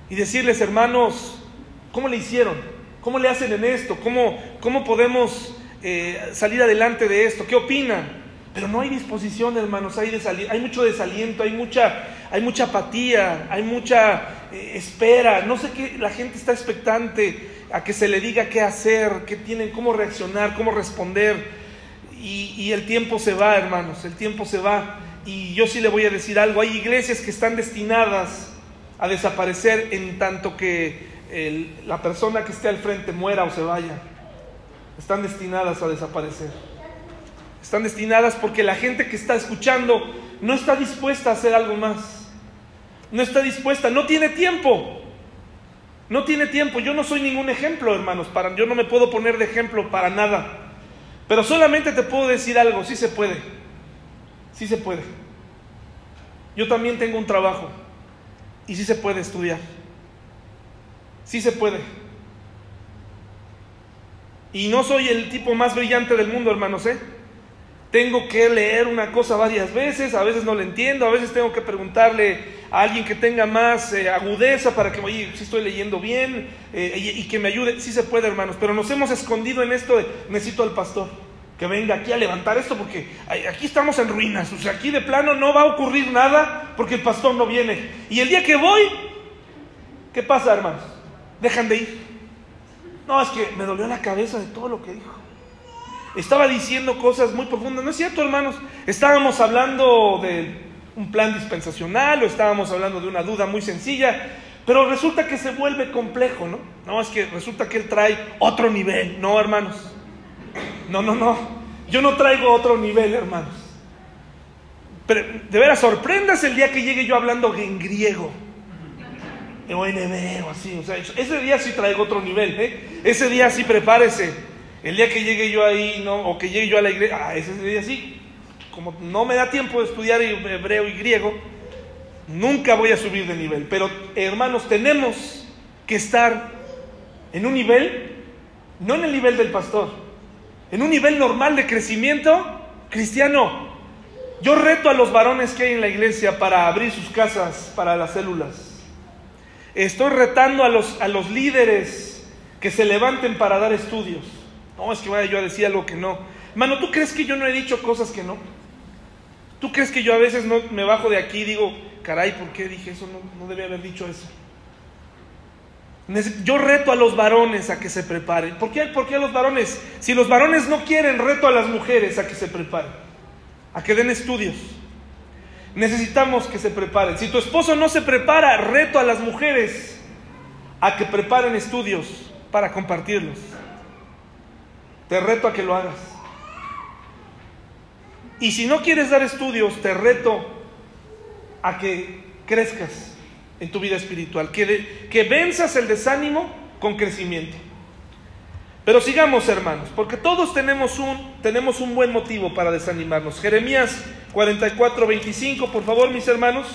Y decirles, hermanos, ¿cómo le hicieron? ¿Cómo le hacen en esto? ¿Cómo, cómo podemos eh, salir adelante de esto? ¿Qué opinan? Pero no hay disposición, hermanos, hay, mucho desaliento, hay mucha, hay mucha apatía, hay mucha eh, espera. No sé qué, la gente está expectante a que se le diga qué hacer, qué tienen, cómo reaccionar, cómo responder. Y el tiempo se va, hermanos, el tiempo se va. Y yo sí le voy a decir algo, hay iglesias que están destinadas a desaparecer en tanto que la persona que esté al frente muera o se vaya están destinadas a desaparecer. Están destinadas porque la gente que está escuchando no está dispuesta a hacer algo más. No está dispuesta, no tiene tiempo. No tiene tiempo. Yo no soy ningún ejemplo, hermanos. Para, yo no me puedo poner de ejemplo para nada. Pero solamente te puedo decir algo, sí se puede. Sí se puede. Yo también tengo un trabajo y sí se puede estudiar. Sí se puede. Y no soy el tipo más brillante del mundo, hermanos, ¿eh? Tengo que leer una cosa varias veces, a veces no la entiendo, a veces tengo que preguntarle a alguien que tenga más eh, agudeza para que, oye, si estoy leyendo bien eh, y, que me ayude. Sí se puede, hermanos, pero nos hemos escondido en esto de, necesito al pastor que venga aquí a levantar esto porque aquí estamos en ruinas. O sea, aquí de plano no va a ocurrir nada porque el pastor no viene. Y el día que voy, ¿qué pasa, hermanos? Dejan de ir. No, es que me dolió la cabeza de todo lo que dijo. Estaba diciendo cosas muy profundas. No es cierto, hermanos. Estábamos hablando de un plan dispensacional o estábamos hablando de una duda muy sencilla. Pero resulta que se vuelve complejo, ¿no? No, es que resulta que él trae otro nivel. No, hermanos. No, no, no. Yo no traigo otro nivel, hermanos. Pero de veras, sorprendas el día que llegue yo hablando en griego. O en hebreo, así. O sea, ese día sí traigo otro nivel, ¿eh? Ese día sí prepárese. El día que llegue yo ahí, ¿no? O que llegue yo a la iglesia. Ah, ese día sí. Como no me da tiempo de estudiar hebreo y griego, nunca voy a subir de nivel. Pero, hermanos, tenemos que estar en un nivel, no en el nivel del pastor en un nivel normal de crecimiento cristiano. Yo reto a los varones que hay en la iglesia para abrir sus casas para las células. Estoy retando a los, a los líderes que se levanten para dar estudios. No, es que vaya yo a decir algo que no. Mano, ¿tú crees que yo no he dicho cosas que no? ¿Tú crees que yo a veces no me bajo de aquí y digo, caray, ¿por qué dije eso? No, no debía haber dicho eso. Yo reto a los varones a que se preparen. ¿Por qué? ¿Por qué a los varones? Si los varones no quieren, reto a las mujeres a que se preparen, a que den estudios. Necesitamos que se preparen. Si tu esposo no se prepara, reto a las mujeres a que preparen estudios para compartirlos. Te reto a que lo hagas. Y si no quieres dar estudios, te reto a que crezcas en tu vida espiritual, que, que venzas el desánimo con crecimiento. Pero sigamos, hermanos, porque todos tenemos un, tenemos un buen motivo para desanimarnos. Jeremías 44, 25, por favor, mis hermanos.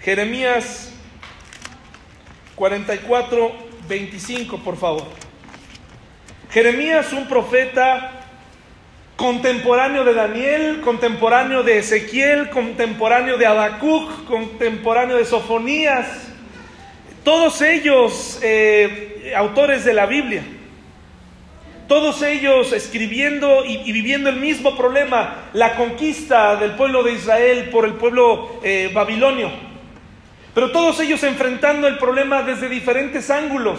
Jeremías 44, 25, por favor. Jeremías, un profeta contemporáneo de Daniel, contemporáneo de Ezequiel, contemporáneo de Habacuc, contemporáneo de Sofonías, todos ellos eh, autores de la Biblia, todos ellos escribiendo y, viviendo el mismo problema, la conquista del pueblo de Israel por el pueblo eh, babilonio, pero todos ellos enfrentando el problema desde diferentes ángulos.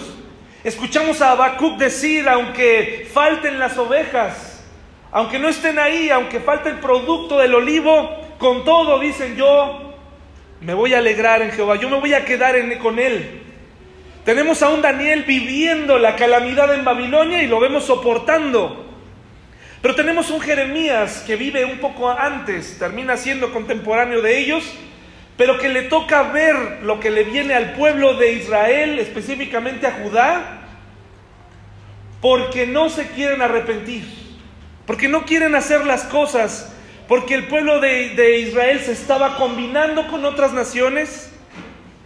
Escuchamos a Habacuc decir, aunque falten las ovejas, aunque no estén ahí, aunque falte el producto del olivo, con todo dicen yo me voy a alegrar en Jehová, yo me voy a quedar con él. Tenemos a un Daniel viviendo la calamidad en Babilonia y lo vemos soportando. Pero tenemos un Jeremías que vive un poco antes, termina siendo contemporáneo de ellos, pero que le toca ver lo que le viene al pueblo de Israel, específicamente a Judá, porque no se quieren arrepentir porque no quieren hacer las cosas, porque el pueblo de, Israel se estaba combinando con otras naciones.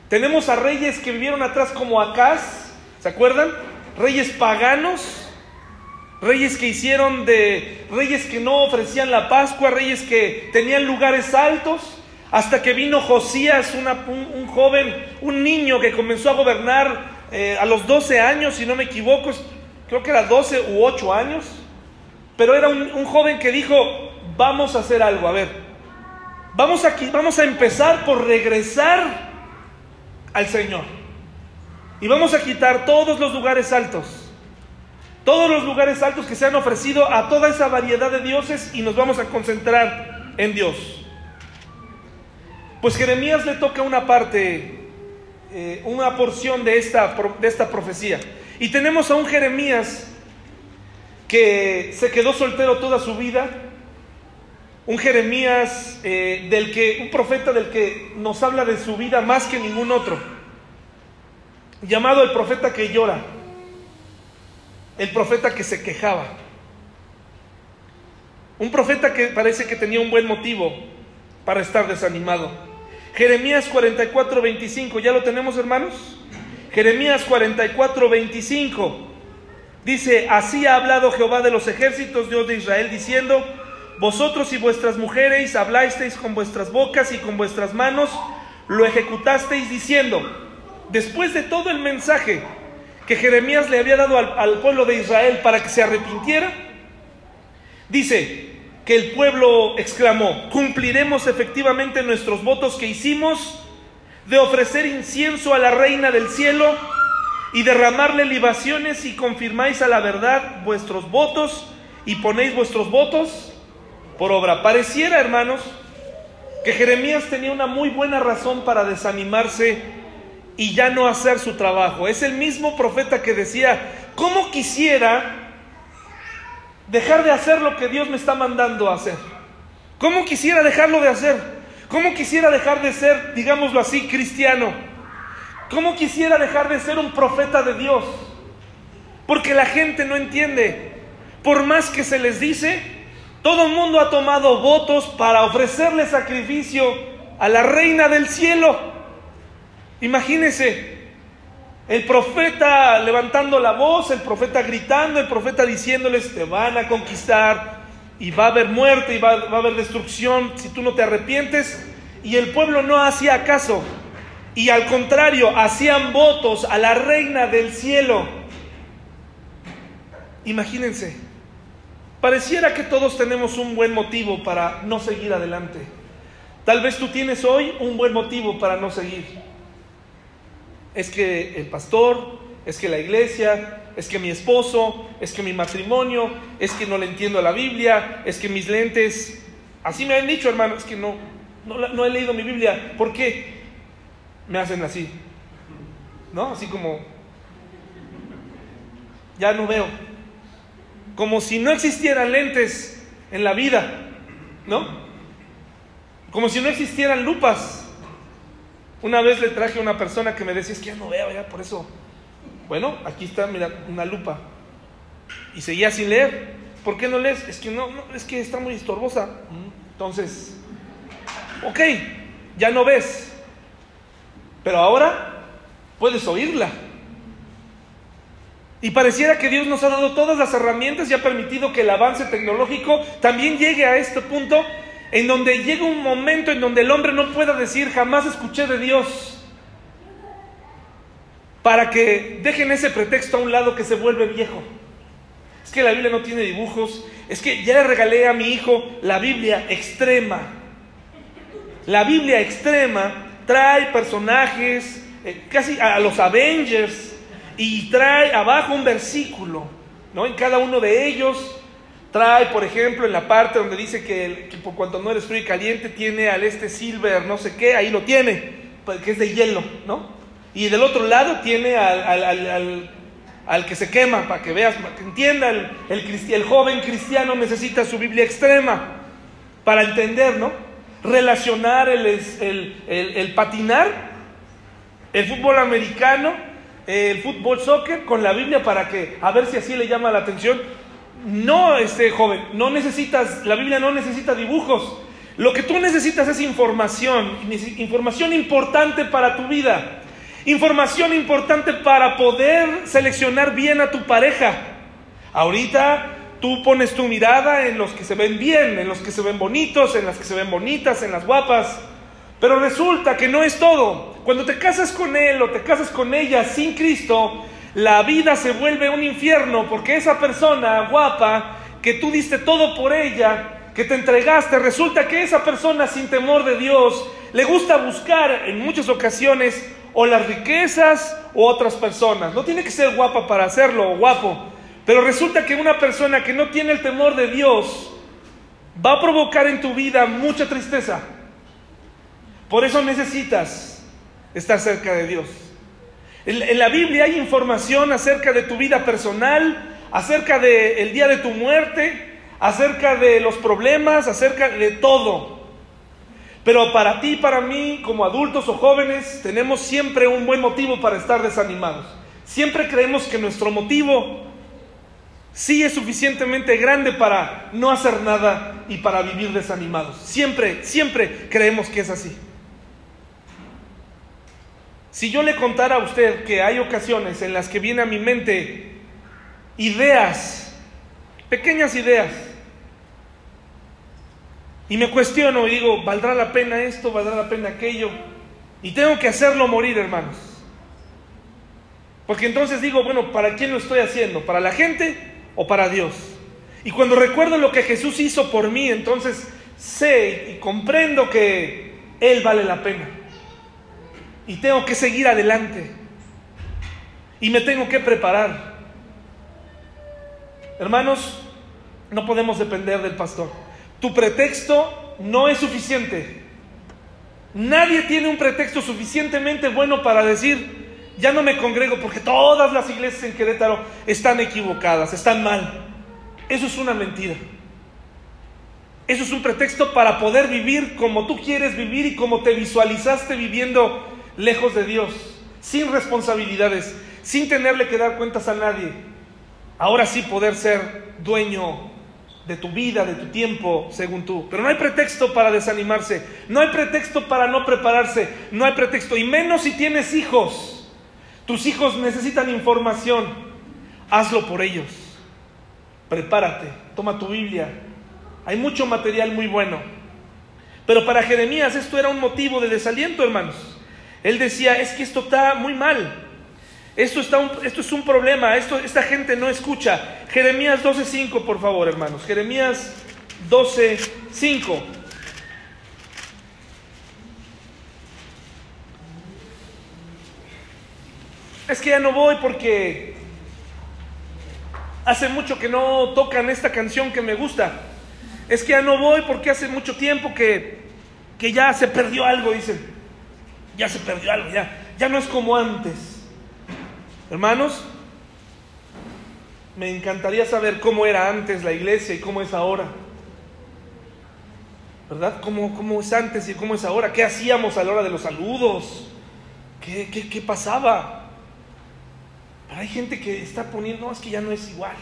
Tenemos a reyes que vivieron atrás como Acaz, ¿se acuerdan? Reyes paganos, reyes que hicieron de, reyes que no ofrecían la Pascua, reyes que tenían lugares altos, hasta que vino Josías, un, joven, un niño que comenzó a gobernar eh, a los 12 años, si no me equivoco, creo que era 12 u 8 años. Pero era un, joven que dijo, vamos a hacer algo, a ver, vamos, aquí, vamos a empezar por regresar al Señor. Y vamos a quitar todos los lugares altos, todos los lugares altos que se han ofrecido a toda esa variedad de dioses y nos vamos a concentrar en Dios. Pues Jeremías le toca una parte, eh, una porción de esta, de esta profecía. Y tenemos a un Jeremías que se quedó soltero toda su vida, un Jeremías eh, del que, un profeta del que nos habla de su vida más que ningún otro, llamado el profeta que llora, el profeta que se quejaba, un profeta que parece que tenía un buen motivo para estar desanimado. Jeremías 44, 25, ¿ya lo tenemos hermanos? Jeremías 44, 25. Dice, así ha hablado Jehová de los ejércitos, Dios de Israel, diciendo, vosotros y vuestras mujeres hablasteis con vuestras bocas y con vuestras manos lo ejecutasteis diciendo, después de todo el mensaje que Jeremías le había dado al, al pueblo de Israel para que se arrepintiera, dice que el pueblo exclamó, cumpliremos efectivamente nuestros votos que hicimos de ofrecer incienso a la reina del cielo y derramarle libaciones y confirmáis a la verdad vuestros votos y ponéis vuestros votos por obra. Pareciera, hermanos, que Jeremías tenía una muy buena razón para desanimarse y ya no hacer su trabajo. Es el mismo profeta que decía, ¿cómo quisiera dejar de hacer lo que Dios me está mandando a hacer? ¿Cómo quisiera dejarlo de hacer? ¿Cómo quisiera dejar de ser, digámoslo así, cristiano? ¿Cómo quisiera dejar de ser un profeta de Dios? Porque la gente no entiende. Por más que se les dice, todo el mundo ha tomado votos para ofrecerle sacrificio a la reina del cielo. Imagínense, el profeta levantando la voz, el profeta gritando, el profeta diciéndoles, te van a conquistar y va a haber muerte y va, va a haber destrucción si tú no te arrepientes. Y el pueblo no hacía caso y al contrario, hacían votos a la reina del cielo. Imagínense, pareciera que todos tenemos un buen motivo para no seguir adelante. Tal vez tú tienes hoy un buen motivo para no seguir. Es que el pastor, es que la iglesia, es que mi esposo, es que mi matrimonio, es que no le entiendo a la Biblia, es que mis lentes, así me han dicho hermano, es que no, no, no he leído mi Biblia. ¿Por qué? Me hacen así. ¿No? Así como, ya no veo. Como si no existieran lentes en la vida. ¿No? Como si no existieran lupas. Una vez le traje a una persona que me decía, es que ya no veo, ya por eso. Bueno, aquí está, mira, una lupa. Y seguía sin leer. ¿Por qué no lees? Es que no, no es que está muy estorbosa. Entonces, ok, ya no ves. Pero ahora puedes oírla. Y pareciera que Dios nos ha dado todas las herramientas y ha permitido que el avance tecnológico también llegue a este punto en donde llega un momento en donde el hombre no pueda decir jamás escuché de Dios. Para que dejen ese pretexto a un lado que se vuelve viejo. Es que la Biblia no tiene dibujos. Es que ya le regalé a mi hijo la Biblia extrema. La Biblia extrema trae personajes, eh, casi a los Avengers, y trae abajo un versículo, ¿no? En cada uno de ellos trae, por ejemplo, en la parte donde dice que, por cuanto no eres frío y caliente, tiene al este silver, no sé qué, ahí lo tiene, pues, que es de hielo, ¿no? Y del otro lado tiene al, al, que se quema, para que veas, para que entienda, el, el joven cristiano necesita su Biblia extrema para entender, ¿no? Relacionar el, patinar, el fútbol americano, el fútbol soccer con la Biblia para que, a ver si así le llama la atención. No, este joven, no necesitas, la Biblia no necesita dibujos. Lo que tú necesitas es información, información importante para tu vida, información importante para poder seleccionar bien a tu pareja. Ahorita Tú pones tu mirada en los que se ven bien, en los que se ven bonitos, en las que se ven bonitas, en las guapas. Pero resulta que no es todo. Cuando te casas con él o te casas con ella sin Cristo, la vida se vuelve un infierno porque esa persona guapa que tú diste todo por ella, que te entregaste, resulta que esa persona sin temor de Dios le gusta buscar en muchas ocasiones o las riquezas o otras personas. No tiene que ser guapa para hacerlo o guapo, pero resulta que una persona que no tiene el temor de Dios va a provocar en tu vida mucha tristeza. Por eso necesitas estar cerca de Dios. En, la Biblia hay información acerca de tu vida personal, acerca del día de tu muerte, acerca de los problemas, acerca de todo. Pero para ti, para mí, como adultos o jóvenes, tenemos siempre un buen motivo para estar desanimados. Siempre creemos que nuestro motivo sí es suficientemente grande para no hacer nada y para vivir desanimados. Siempre, siempre creemos que es así. Si yo le contara a usted que hay ocasiones en las que viene a mi mente ideas, pequeñas ideas, y me cuestiono y digo, ¿valdrá la pena esto? ¿Valdrá la pena aquello? Y tengo que hacerlo morir, hermanos. Porque entonces digo, bueno, ¿para quién lo estoy haciendo? ¿Para la gente o para Dios? Y cuando recuerdo lo que Jesús hizo por mí, entonces sé y comprendo que Él vale la pena. Y tengo que seguir adelante. Y me tengo que preparar. Hermanos, no podemos depender del pastor. Tu pretexto no es suficiente. Nadie tiene un pretexto suficientemente bueno para decir, ya no me congrego porque todas las iglesias en Querétaro están equivocadas, están mal. Eso es una mentira. Eso es un pretexto para poder vivir como tú quieres vivir y como te visualizaste viviendo lejos de Dios, sin responsabilidades, sin tenerle que dar cuentas a nadie. Ahora sí poder ser dueño de tu vida, de tu tiempo, según tú. Pero no hay pretexto para desanimarse, no hay pretexto para no prepararse, no hay pretexto, y menos si tienes hijos. Tus hijos necesitan información, hazlo por ellos. Prepárate, toma tu Biblia. Hay mucho material muy bueno. Pero para Jeremías esto era un motivo de desaliento, hermanos. Él decía, es que esto está muy mal. Esto, está esto es un problema, esto, esta gente no escucha. Jeremías 12.5, por favor, hermanos. Jeremías 12.5. Es que ya no voy porque hace mucho que no tocan esta canción que me gusta. Es que ya no voy porque hace mucho tiempo que, que ya se perdió algo, dicen. Ya se perdió algo, ya, ya no es como antes. Hermanos, me encantaría saber cómo era antes la iglesia y cómo es ahora. ¿Verdad? ¿Cómo, cómo es antes y cómo es ahora? ¿Qué hacíamos a la hora de los saludos? ¿Qué, qué, qué pasaba? Pero hay gente que está poniendo, no, es que ya no es igual.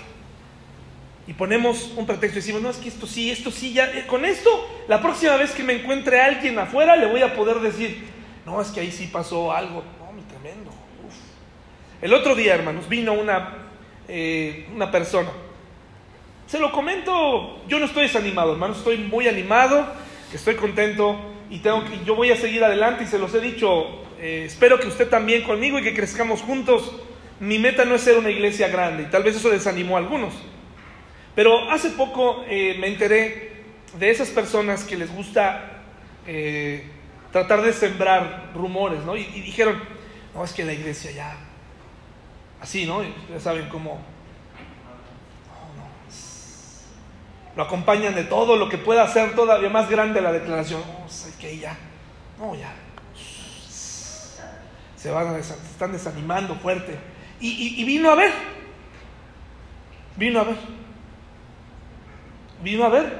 Y ponemos un pretexto y decimos, no, es que esto sí, esto sí, ya, eh, con esto, la próxima vez que me encuentre a alguien afuera, le voy a poder decir, no, es que ahí sí pasó algo. No, mi tremendo. El otro día, hermanos, vino una, eh, una persona. Se lo comento, yo no estoy desanimado, hermanos, estoy muy animado, estoy contento y tengo que, yo voy a seguir adelante y se los he dicho, eh, espero que usted también conmigo y que crezcamos juntos. Mi meta no es ser una iglesia grande y tal vez eso desanimó a algunos. Pero hace poco eh, me enteré de esas personas que les gusta tratar de sembrar rumores, ¿no? y dijeron, no, es que la iglesia ya Así, ¿no? Ya saben cómo. Lo acompañan de todo lo que pueda hacer todavía más grande la declaración. No, que ya. No, ya. Se van se están desanimando fuerte. Y, vino a ver. Vino a ver. Vino a ver.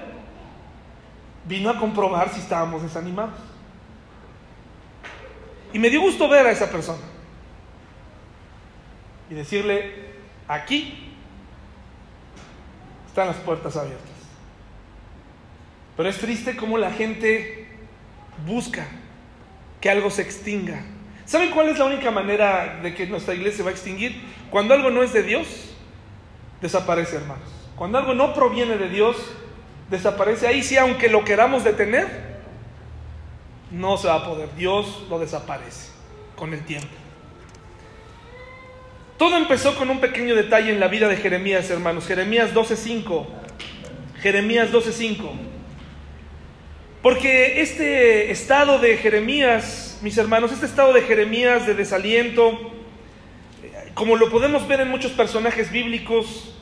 Vino a comprobar si estábamos desanimados. Y me dio gusto ver a esa persona y decirle, aquí están las puertas abiertas. Pero es triste cómo la gente busca que algo se extinga. ¿Saben cuál es la única manera de que nuestra iglesia se va a extinguir? Cuando algo no es de Dios, desaparece, hermanos. Cuando algo no proviene de Dios, desaparece. Ahí sí, aunque lo queramos detener, no se va a poder. Dios lo desaparece con el tiempo. Todo empezó con un pequeño detalle en la vida de Jeremías, hermanos. Jeremías 12.5. Jeremías 12.5. Porque este estado de Jeremías, mis hermanos, este estado de Jeremías de desaliento, como lo podemos ver en muchos personajes bíblicos,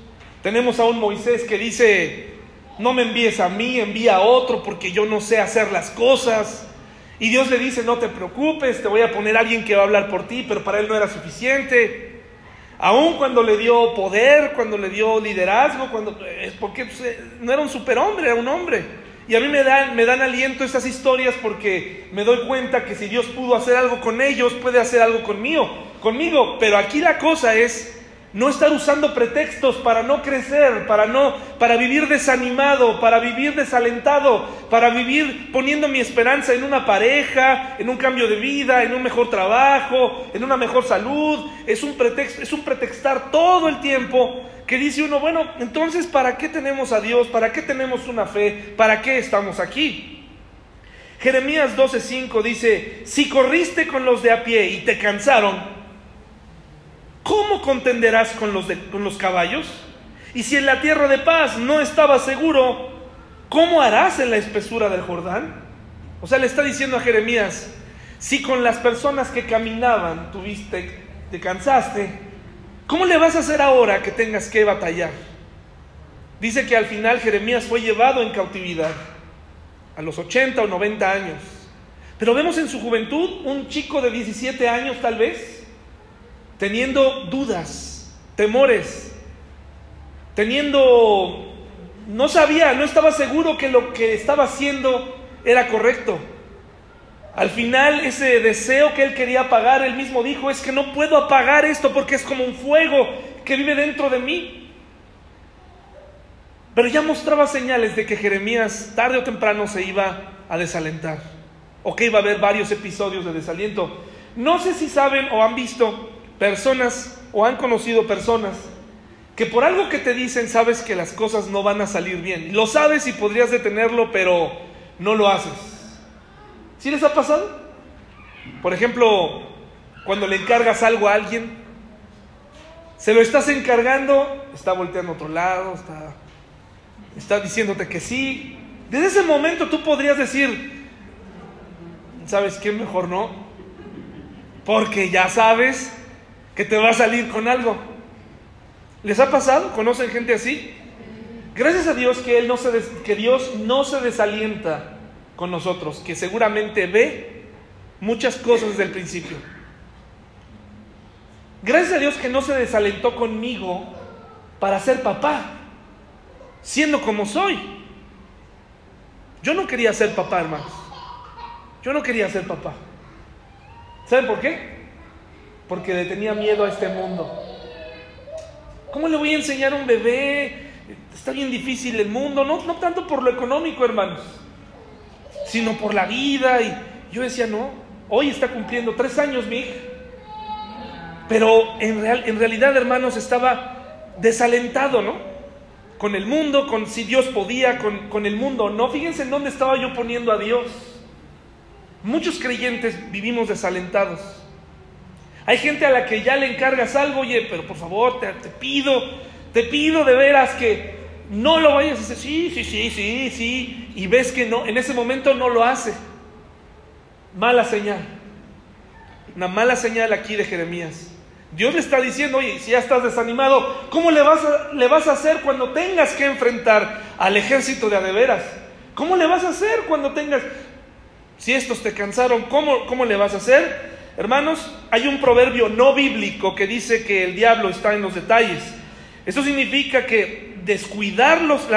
tenemos a un Moisés que dice, no me envíes a mí, envía a otro porque yo no sé hacer las cosas. Y Dios le dice, no te preocupes, te voy a poner a alguien que va a hablar por ti, pero para él no era suficiente. Aún cuando le dio poder, cuando le dio liderazgo, cuando, es porque pues, eh, no era un superhombre, era un hombre. Y a mí me dan, me dan aliento esas historias porque me doy cuenta que si Dios pudo hacer algo con ellos, puede hacer algo conmigo, conmigo. Pero aquí la cosa es no estar usando pretextos para no crecer, para no para vivir desanimado, para vivir desalentado, para vivir poniendo mi esperanza en una pareja, en un cambio de vida, en un mejor trabajo, en una mejor salud. Es un pretexto, es un pretextar todo el tiempo que dice uno, bueno, entonces ¿para qué tenemos a Dios? ¿Para qué tenemos una fe? ¿Para qué estamos aquí? Jeremías 12:5 dice, si corriste con los de a pie y te cansaron, ¿cómo contenderás con los, con los caballos? Y si en la tierra de paz no estabas seguro, ¿cómo harás en la espesura del Jordán? O sea, le está diciendo a Jeremías, si con las personas que caminaban tuviste, te cansaste, ¿cómo le vas a hacer ahora que tengas que batallar? Dice que al final Jeremías fue llevado en cautividad a los 80 o 90 años. Pero vemos en su juventud un chico de 17 años tal vez, teniendo dudas, temores, teniendo, no sabía, no estaba seguro que lo que estaba haciendo era correcto. Al final ese deseo que él quería apagar, él mismo dijo, es que no puedo apagar esto porque es como un fuego que vive dentro de mí. Pero ya mostraba señales de que Jeremías tarde o temprano se iba a desalentar, o que iba a haber varios episodios de desaliento. No sé si saben o han visto personas o han conocido personas que por algo que te dicen sabes que las cosas no van a salir bien. Lo sabes y podrías detenerlo, pero no lo haces. ¿Sí les ha pasado? Por ejemplo, cuando le encargas algo a alguien, se lo estás encargando, está volteando a otro lado, está está diciéndote que sí. Desde ese momento tú podrías decir, ¿sabes qué? Mejor no. Porque ya sabes que te va a salir con algo. ¿Les ha pasado? ¿Conocen gente así? Gracias a Dios que, él no se que Dios no se desalienta con nosotros, que seguramente ve muchas cosas desde el principio. Gracias a Dios que no se desalentó conmigo para ser papá siendo como soy. Yo no quería ser papá, hermanos. Yo no quería ser papá. ¿Saben por qué? Porque tenía miedo a este mundo. ¿Cómo le voy a enseñar a un bebé? Está bien difícil el mundo, no, no tanto por lo económico, hermanos, sino por la vida. Y yo decía, no, hoy está cumpliendo tres años mi. Pero en, real, en realidad, hermanos, estaba desalentado, ¿no? con el mundo, con si Dios podía, con, con el mundo. No, fíjense en dónde estaba yo poniendo a Dios. Muchos creyentes vivimos desalentados. Hay gente a la que ya le encargas algo, oye, pero por favor, te, te, pido, te pido de veras que no lo vayas a hacer. Sí, sí, sí, sí, sí. Y ves que no, en ese momento no lo hace. Mala señal. Una mala señal aquí de Jeremías. Dios le está diciendo, oye, si ya estás desanimado, ¿cómo le vas a, le vas a hacer cuando tengas que enfrentar al ejército de adeveras? ¿Cómo le vas a hacer cuando tengas, si estos te cansaron, ¿cómo, cómo le vas a hacer? Hermanos, hay un proverbio no bíblico que dice que el diablo está en los detalles. Eso significa que descuidar los,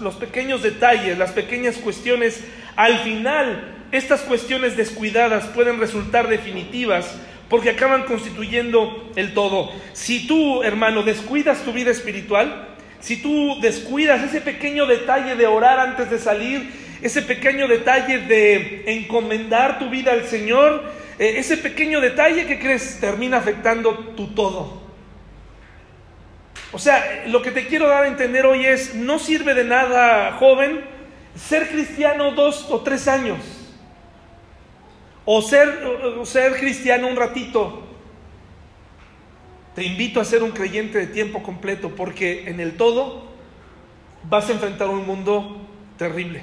los pequeños detalles, las pequeñas cuestiones, al final estas cuestiones descuidadas pueden resultar definitivas porque acaban constituyendo el todo. Si tú, hermano, descuidas tu vida espiritual, si tú descuidas ese pequeño detalle de orar antes de salir, ese pequeño detalle de encomendar tu vida al Señor, ese pequeño detalle que crees termina afectando tu todo. O sea, lo que te quiero dar a entender hoy es, no sirve de nada, joven, ser cristiano dos o tres años o ser, ser cristiano un ratito. Te invito a ser un creyente de tiempo completo porque en el todo vas a enfrentar un mundo terrible.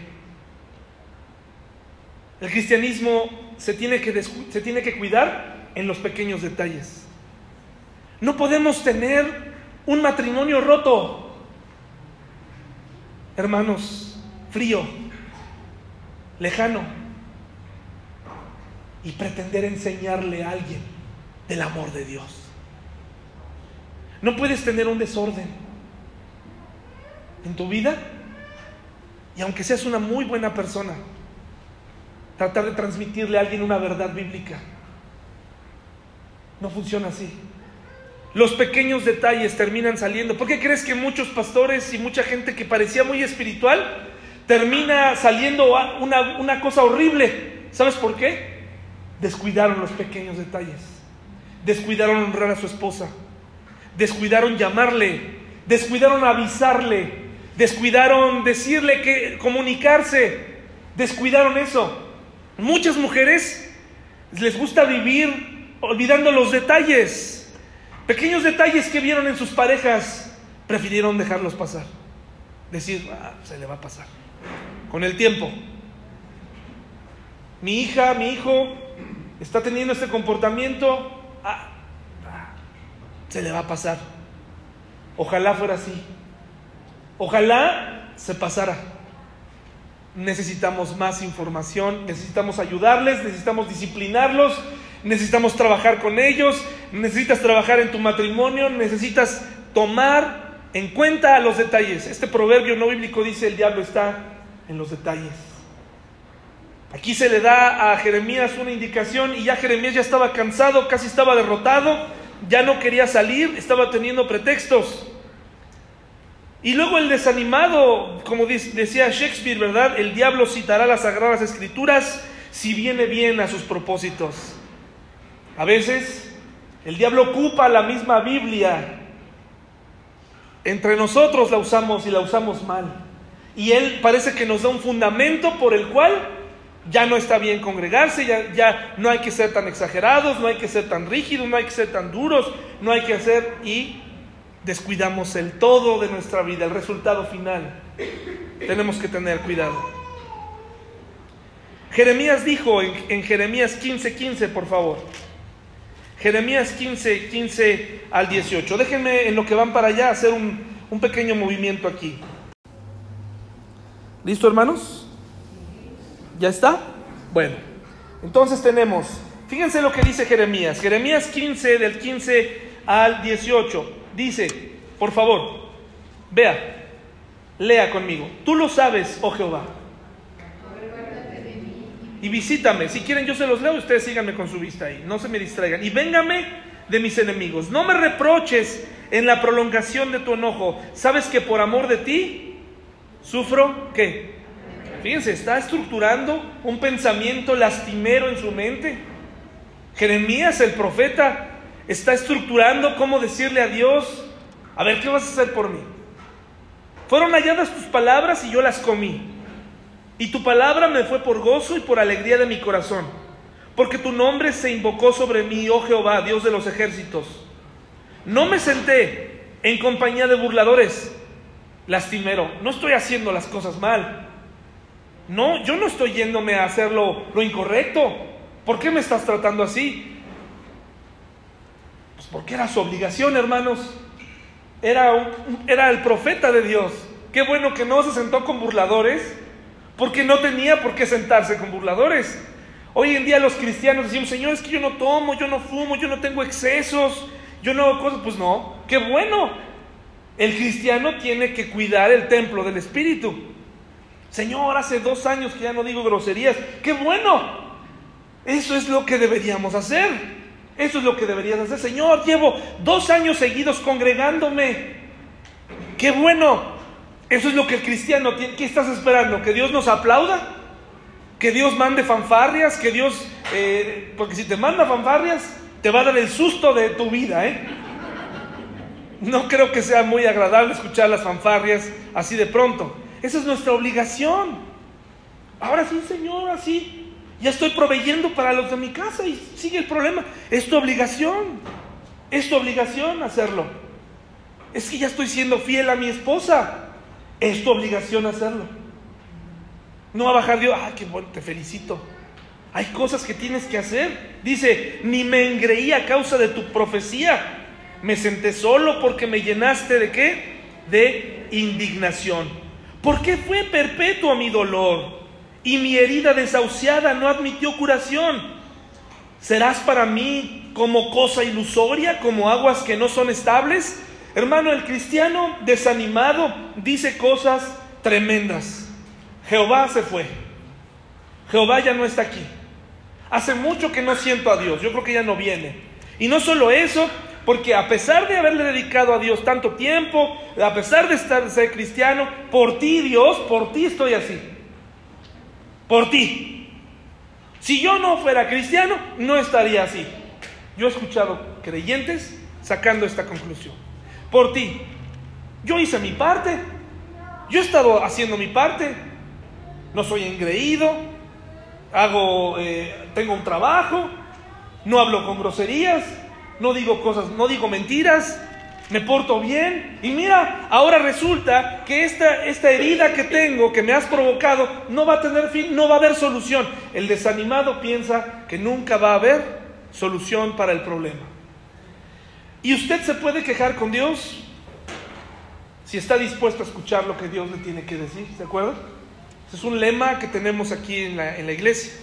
El cristianismo se tiene que, se tiene que cuidar en los pequeños detalles. No podemos tener un matrimonio roto. Hermanos, frío, lejano y pretender enseñarle a alguien del amor de Dios. No puedes tener un desorden en tu vida y aunque seas una muy buena persona, tratar de transmitirle a alguien una verdad bíblica. No funciona así. Los pequeños detalles terminan saliendo. ¿Por qué crees que muchos pastores y mucha gente que parecía muy espiritual termina saliendo una, una cosa horrible? ¿Sabes por qué? Descuidaron los pequeños detalles. Descuidaron honrar a su esposa. Descuidaron llamarle. Descuidaron avisarle. Descuidaron decirle que comunicarse. Descuidaron eso. Muchas mujeres les gusta vivir olvidando los detalles, pequeños detalles que vieron en sus parejas, prefirieron dejarlos pasar. Decir, ah, se le va a pasar. Con el tiempo. Mi hija, mi hijo está teniendo este comportamiento, ah, se le va a pasar. Ojalá fuera así. Ojalá se pasara. Necesitamos más información, necesitamos ayudarles, necesitamos disciplinarlos, necesitamos trabajar con ellos, necesitas trabajar en tu matrimonio, necesitas tomar en cuenta los detalles. Este proverbio no bíblico dice el diablo está en los detalles. Aquí se le da a Jeremías una indicación y ya Jeremías ya estaba cansado, casi estaba derrotado, ya no quería salir, estaba teniendo pretextos. Y luego el desanimado, como decía Shakespeare, ¿verdad? El diablo citará las sagradas escrituras si viene bien a sus propósitos. A veces el diablo ocupa la misma Biblia. Entre nosotros la usamos y la usamos mal. Y él parece que nos da un fundamento por el cual ya no está bien congregarse, ya, ya no hay que ser tan exagerados, no hay que ser tan rígidos, no hay que ser tan duros, no hay que hacer y descuidamos el todo de nuestra vida, el resultado final. Tenemos que tener cuidado. Jeremías dijo en, en Jeremías 15:15, 15, por favor. Jeremías 15, 15 al 18. Déjenme en lo que van para allá hacer un, un pequeño movimiento aquí. ¿Listo, hermanos? ¿Ya está? Bueno, entonces tenemos, fíjense lo que dice Jeremías. Jeremías 15, del 15 al 18. Dice, por favor, vea, lea conmigo. Tú lo sabes, oh Jehová y visítame. Si quieren, yo se los leo, ustedes síganme con su vista ahí, no se me distraigan. Y véngame de mis enemigos. No me reproches en la prolongación de tu enojo. ¿Sabes que por amor de ti sufro qué? Fíjense, está estructurando un pensamiento lastimero en su mente. Jeremías, el profeta, está estructurando cómo decirle a Dios, a ver, ¿qué vas a hacer por mí? Fueron halladas tus palabras y yo las comí. Y tu palabra me fue por gozo y por alegría de mi corazón, porque tu nombre se invocó sobre mí, oh Jehová, Dios de los ejércitos. No me senté en compañía de burladores, lastimero, no estoy haciendo las cosas mal. No, yo no estoy yéndome a hacer lo, incorrecto. ¿Por qué me estás tratando así? Porque era su obligación, hermanos. Era, era el profeta de Dios. Qué bueno que no se sentó con burladores porque no tenía por qué sentarse con burladores. Hoy en día los cristianos decimos, Señor, es que yo no tomo, yo no fumo, yo no tengo excesos, yo no hago cosas. Pues no, qué bueno. El cristiano tiene que cuidar el templo del Espíritu. Señor, hace dos años que ya no digo groserías. Qué bueno. Eso es lo que deberíamos hacer. Eso es lo que deberías hacer. Señor, llevo dos años seguidos congregándome. Qué bueno. Eso es lo que el cristiano tiene. ¿Qué estás esperando? ¿Que Dios nos aplauda? ¿Que Dios mande fanfarrias? ¿Que Dios... Eh, porque si te manda fanfarrias, te va a dar el susto de tu vida, ¿eh? No creo que sea muy agradable escuchar las fanfarrias así de pronto. Esa es nuestra obligación. Ahora sí, Señor, así. Ya estoy proveyendo para los de mi casa y sigue el problema. Es tu obligación. Es tu obligación hacerlo. Es que ya estoy siendo fiel a mi esposa. Es tu obligación hacerlo. No va a bajar Dios, ah, qué bueno, te felicito. Hay cosas que tienes que hacer. Dice, ni me engreí a causa de tu profecía. Me senté solo porque me llenaste de qué? De indignación. Porque fue perpetuo mi dolor y mi herida desahuciada no admitió curación. ¿Serás para mí como cosa ilusoria, como aguas que no son estables? Hermano, el cristiano desanimado dice cosas tremendas. Jehová se fue. Jehová ya no está aquí. Hace mucho que no siento a Dios. Yo creo que ya no viene. Y no solo eso, porque a pesar de haberle dedicado a Dios tanto tiempo, a pesar de estar, ser cristiano, por ti Dios, por ti estoy así. Por ti. Si yo no fuera cristiano, no estaría así. Yo he escuchado creyentes sacando esta conclusión por ti. Yo hice mi parte. Yo he estado haciendo mi parte. No soy engreído. hago, eh, tengo un trabajo, no hablo con groserías, no digo cosas, no digo mentiras, me porto bien. Y mira, ahora resulta que esta, esta herida que tengo, que me has provocado, no va a tener fin, no va a haber solución. El desanimado piensa que nunca va a haber solución para el problema. Y usted se puede quejar con Dios si está dispuesto a escuchar lo que Dios le tiene que decir, ¿de acuerdo? es un lema que tenemos aquí en la, en la iglesia.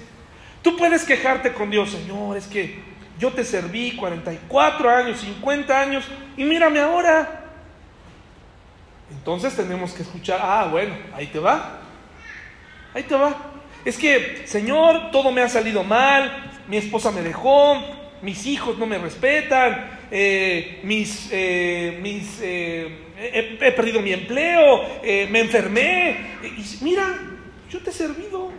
Tú puedes quejarte con Dios, Señor, es que yo te serví 44 años, 50 años, y mírame ahora. Entonces tenemos que escuchar, ah, bueno, ahí te va, ahí te va. Es que, Señor, todo me ha salido mal, mi esposa me dejó, mis hijos no me respetan, eh, mis, eh, mis eh, he, perdido mi empleo, me enfermé. Mira, yo te he servido.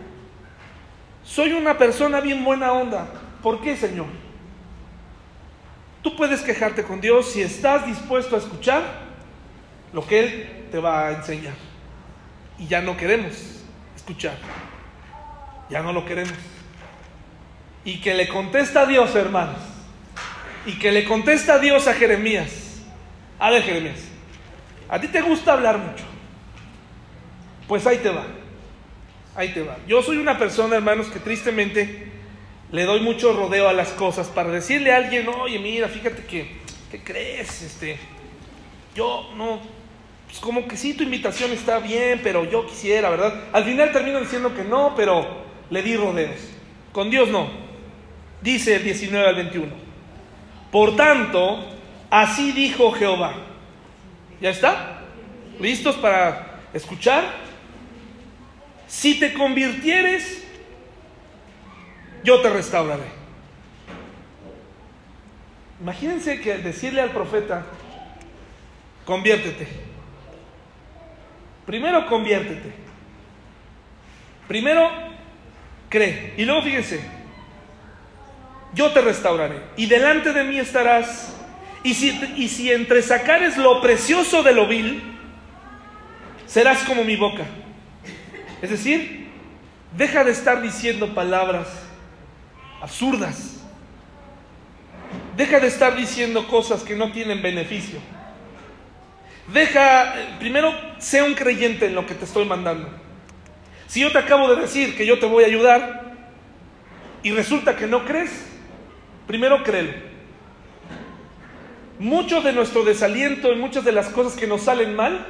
Soy una persona bien buena onda. ¿Por qué, Señor? Tú puedes quejarte con Dios si estás dispuesto a escuchar lo que Él te va a enseñar. Y ya no queremos escuchar. Ya no lo queremos. Y que le contesta a Dios, hermanos. Y que le contesta a Dios a Jeremías. A ver, Jeremías. A ti te gusta hablar mucho. Pues ahí te va. Ahí te va. Yo soy una persona, hermanos, que tristemente le doy mucho rodeo a las cosas para decirle a alguien, oye, mira, fíjate que, ¿qué crees? Este, yo no, pues como que sí, tu invitación está bien, pero yo quisiera, ¿verdad? Al final termino diciendo que no, pero le di rodeos. Con Dios no. Dice el 19 al 21. Por tanto, así dijo Jehová. ¿Ya está? ¿Listos para escuchar? Si te convirtieres yo te restauraré. Imagínense que decirle al profeta, conviértete. Primero conviértete. Primero cree. Y luego fíjense, yo te restauraré. Y delante de mí estarás. Y si, y si entre sacares lo precioso de lo vil, serás como mi boca. Es decir, deja de estar diciendo palabras absurdas. Deja de estar diciendo cosas que no tienen beneficio. Deja, primero, sé un creyente en lo que te estoy mandando. Si yo te acabo de decir que yo te voy a ayudar y resulta que no crees, primero créelo. Mucho de nuestro desaliento y muchas de las cosas que nos salen mal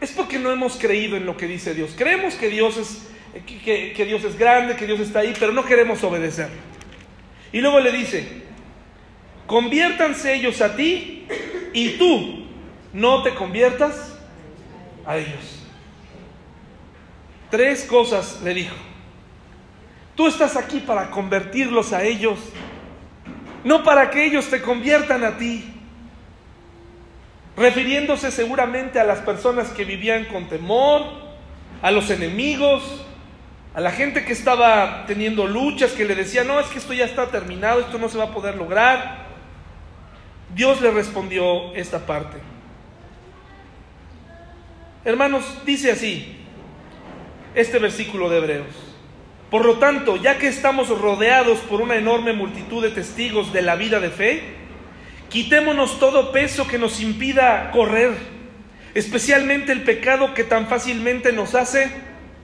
es porque no hemos creído en lo que dice Dios. Creemos que Dios es que, Dios es grande, que Dios está ahí, pero no queremos obedecer. Y luego le dice, conviértanse ellos a ti y tú no te conviertas a ellos. Tres cosas le dijo. Tú estás aquí para convertirlos a ellos, no para que ellos te conviertan a ti. Refiriéndose seguramente a las personas que vivían con temor, a los enemigos, a la gente que estaba teniendo luchas, que le decía, no, es que esto ya está terminado, esto no se va a poder lograr. Dios le respondió esta parte. Hermanos, dice así este versículo de Hebreos. Por lo tanto, ya que estamos rodeados por una enorme multitud de testigos de la vida de fe, quitémonos todo peso que nos impida correr, especialmente el pecado que tan fácilmente nos hace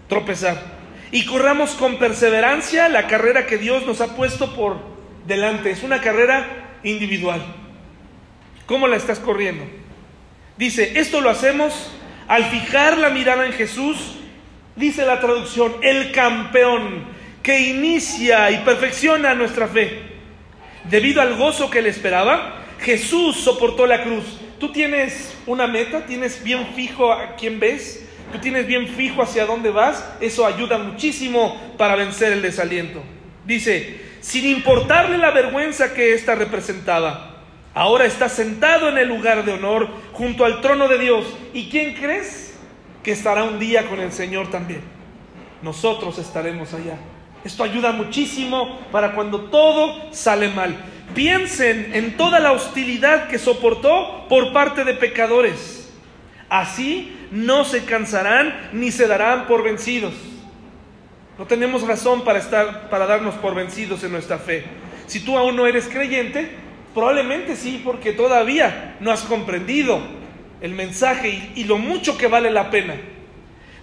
tropezar y corramos con perseverancia la carrera que Dios nos ha puesto por delante. Es una carrera individual. ¿Cómo la estás corriendo? Dice, esto lo hacemos al fijar la mirada en Jesús, dice la traducción, el campeón que inicia y perfecciona nuestra fe. Debido al gozo que le esperaba, Jesús soportó la cruz. ¿Tú tienes una meta? ¿Tienes bien fijo a quién ves? Tú tienes bien fijo hacia dónde vas, eso ayuda muchísimo para vencer el desaliento. Dice, sin importarle la vergüenza que ésta representaba, ahora está sentado en el lugar de honor junto al trono de Dios. ¿Y quién crees que estará un día con el Señor también? Nosotros estaremos allá. Esto ayuda muchísimo para cuando todo sale mal. Piensen en toda la hostilidad que soportó por parte de pecadores. Así no se cansarán ni se darán por vencidos. No tenemos razón para estar para darnos por vencidos en nuestra fe. Si tú aún no eres creyente, probablemente sí, porque todavía no has comprendido el mensaje y, y lo mucho que vale la pena.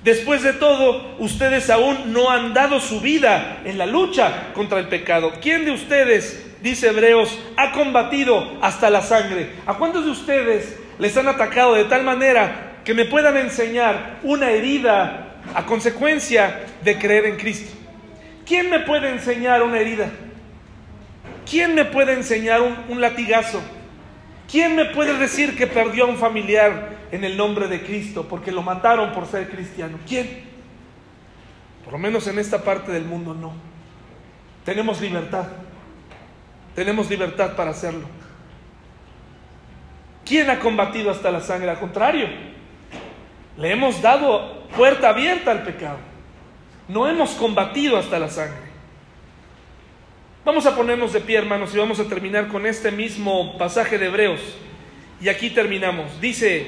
Después de todo, ustedes aún no han dado su vida en la lucha contra el pecado. ¿Quién de ustedes, dice Hebreos, ha combatido hasta la sangre? ¿A cuántos de ustedes les han atacado de tal manera que me puedan enseñar una herida a consecuencia de creer en Cristo? ¿Quién me puede enseñar una herida? ¿Quién me puede enseñar un, un latigazo? ¿Quién me puede decir que perdió a un familiar en el nombre de Cristo porque lo mataron por ser cristiano? ¿Quién? Por lo menos en esta parte del mundo no. Tenemos libertad. Tenemos libertad para hacerlo. ¿Quién ha combatido hasta la sangre? Al contrario, le hemos dado puerta abierta al pecado. No hemos combatido hasta la sangre. Vamos a ponernos de pie, hermanos, y vamos a terminar con este mismo pasaje de Hebreos. Y aquí terminamos. Dice,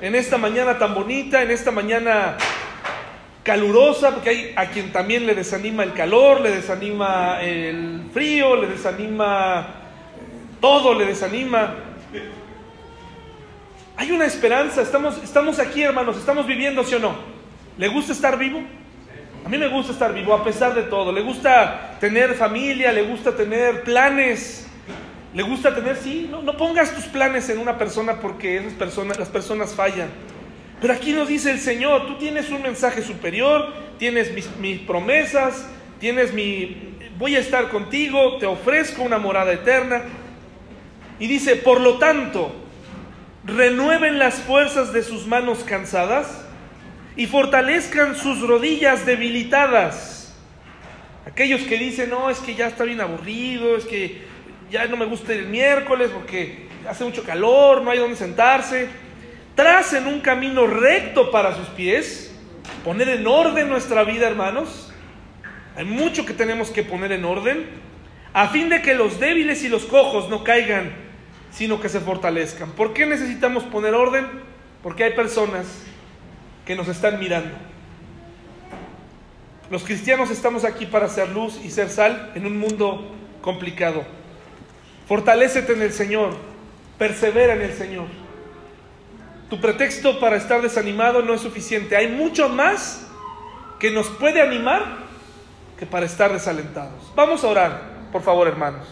en esta mañana tan bonita, en esta mañana calurosa, porque hay a quien también le desanima el calor, le desanima el frío, le desanima todo, le desanima. Hay una esperanza, estamos, estamos aquí hermanos, estamos viviendo, ¿sí o no? ¿Le gusta estar vivo? A mí me gusta estar vivo a pesar de todo. Le gusta tener familia, le gusta tener planes, le gusta tener, sí, no, pongas tus planes en una persona porque esas personas, las personas fallan. Pero aquí nos dice el Señor, tú tienes un mensaje superior, tienes mis, mis promesas, tienes mi, voy a estar contigo, te ofrezco una morada eterna. Y dice, por lo tanto, renueven las fuerzas de sus manos cansadas y fortalezcan sus rodillas debilitadas. Aquellos que dicen, no, es que ya está bien aburrido, es que ya no me gusta el miércoles porque hace mucho calor, no hay donde sentarse. Tracen un camino recto para sus pies, poner en orden nuestra vida, hermanos. Hay mucho que tenemos que poner en orden, a fin de que los débiles y los cojos no caigan, sino que se fortalezcan. ¿Por qué necesitamos poner orden? Porque hay personas que nos están mirando. Los cristianos estamos aquí para ser luz y ser sal en un mundo complicado. Fortalécete en el Señor, persevera en el Señor. Tu pretexto para estar desanimado no es suficiente. Hay mucho más que nos puede animar que para estar desalentados. Vamos a orar, por favor, hermanos.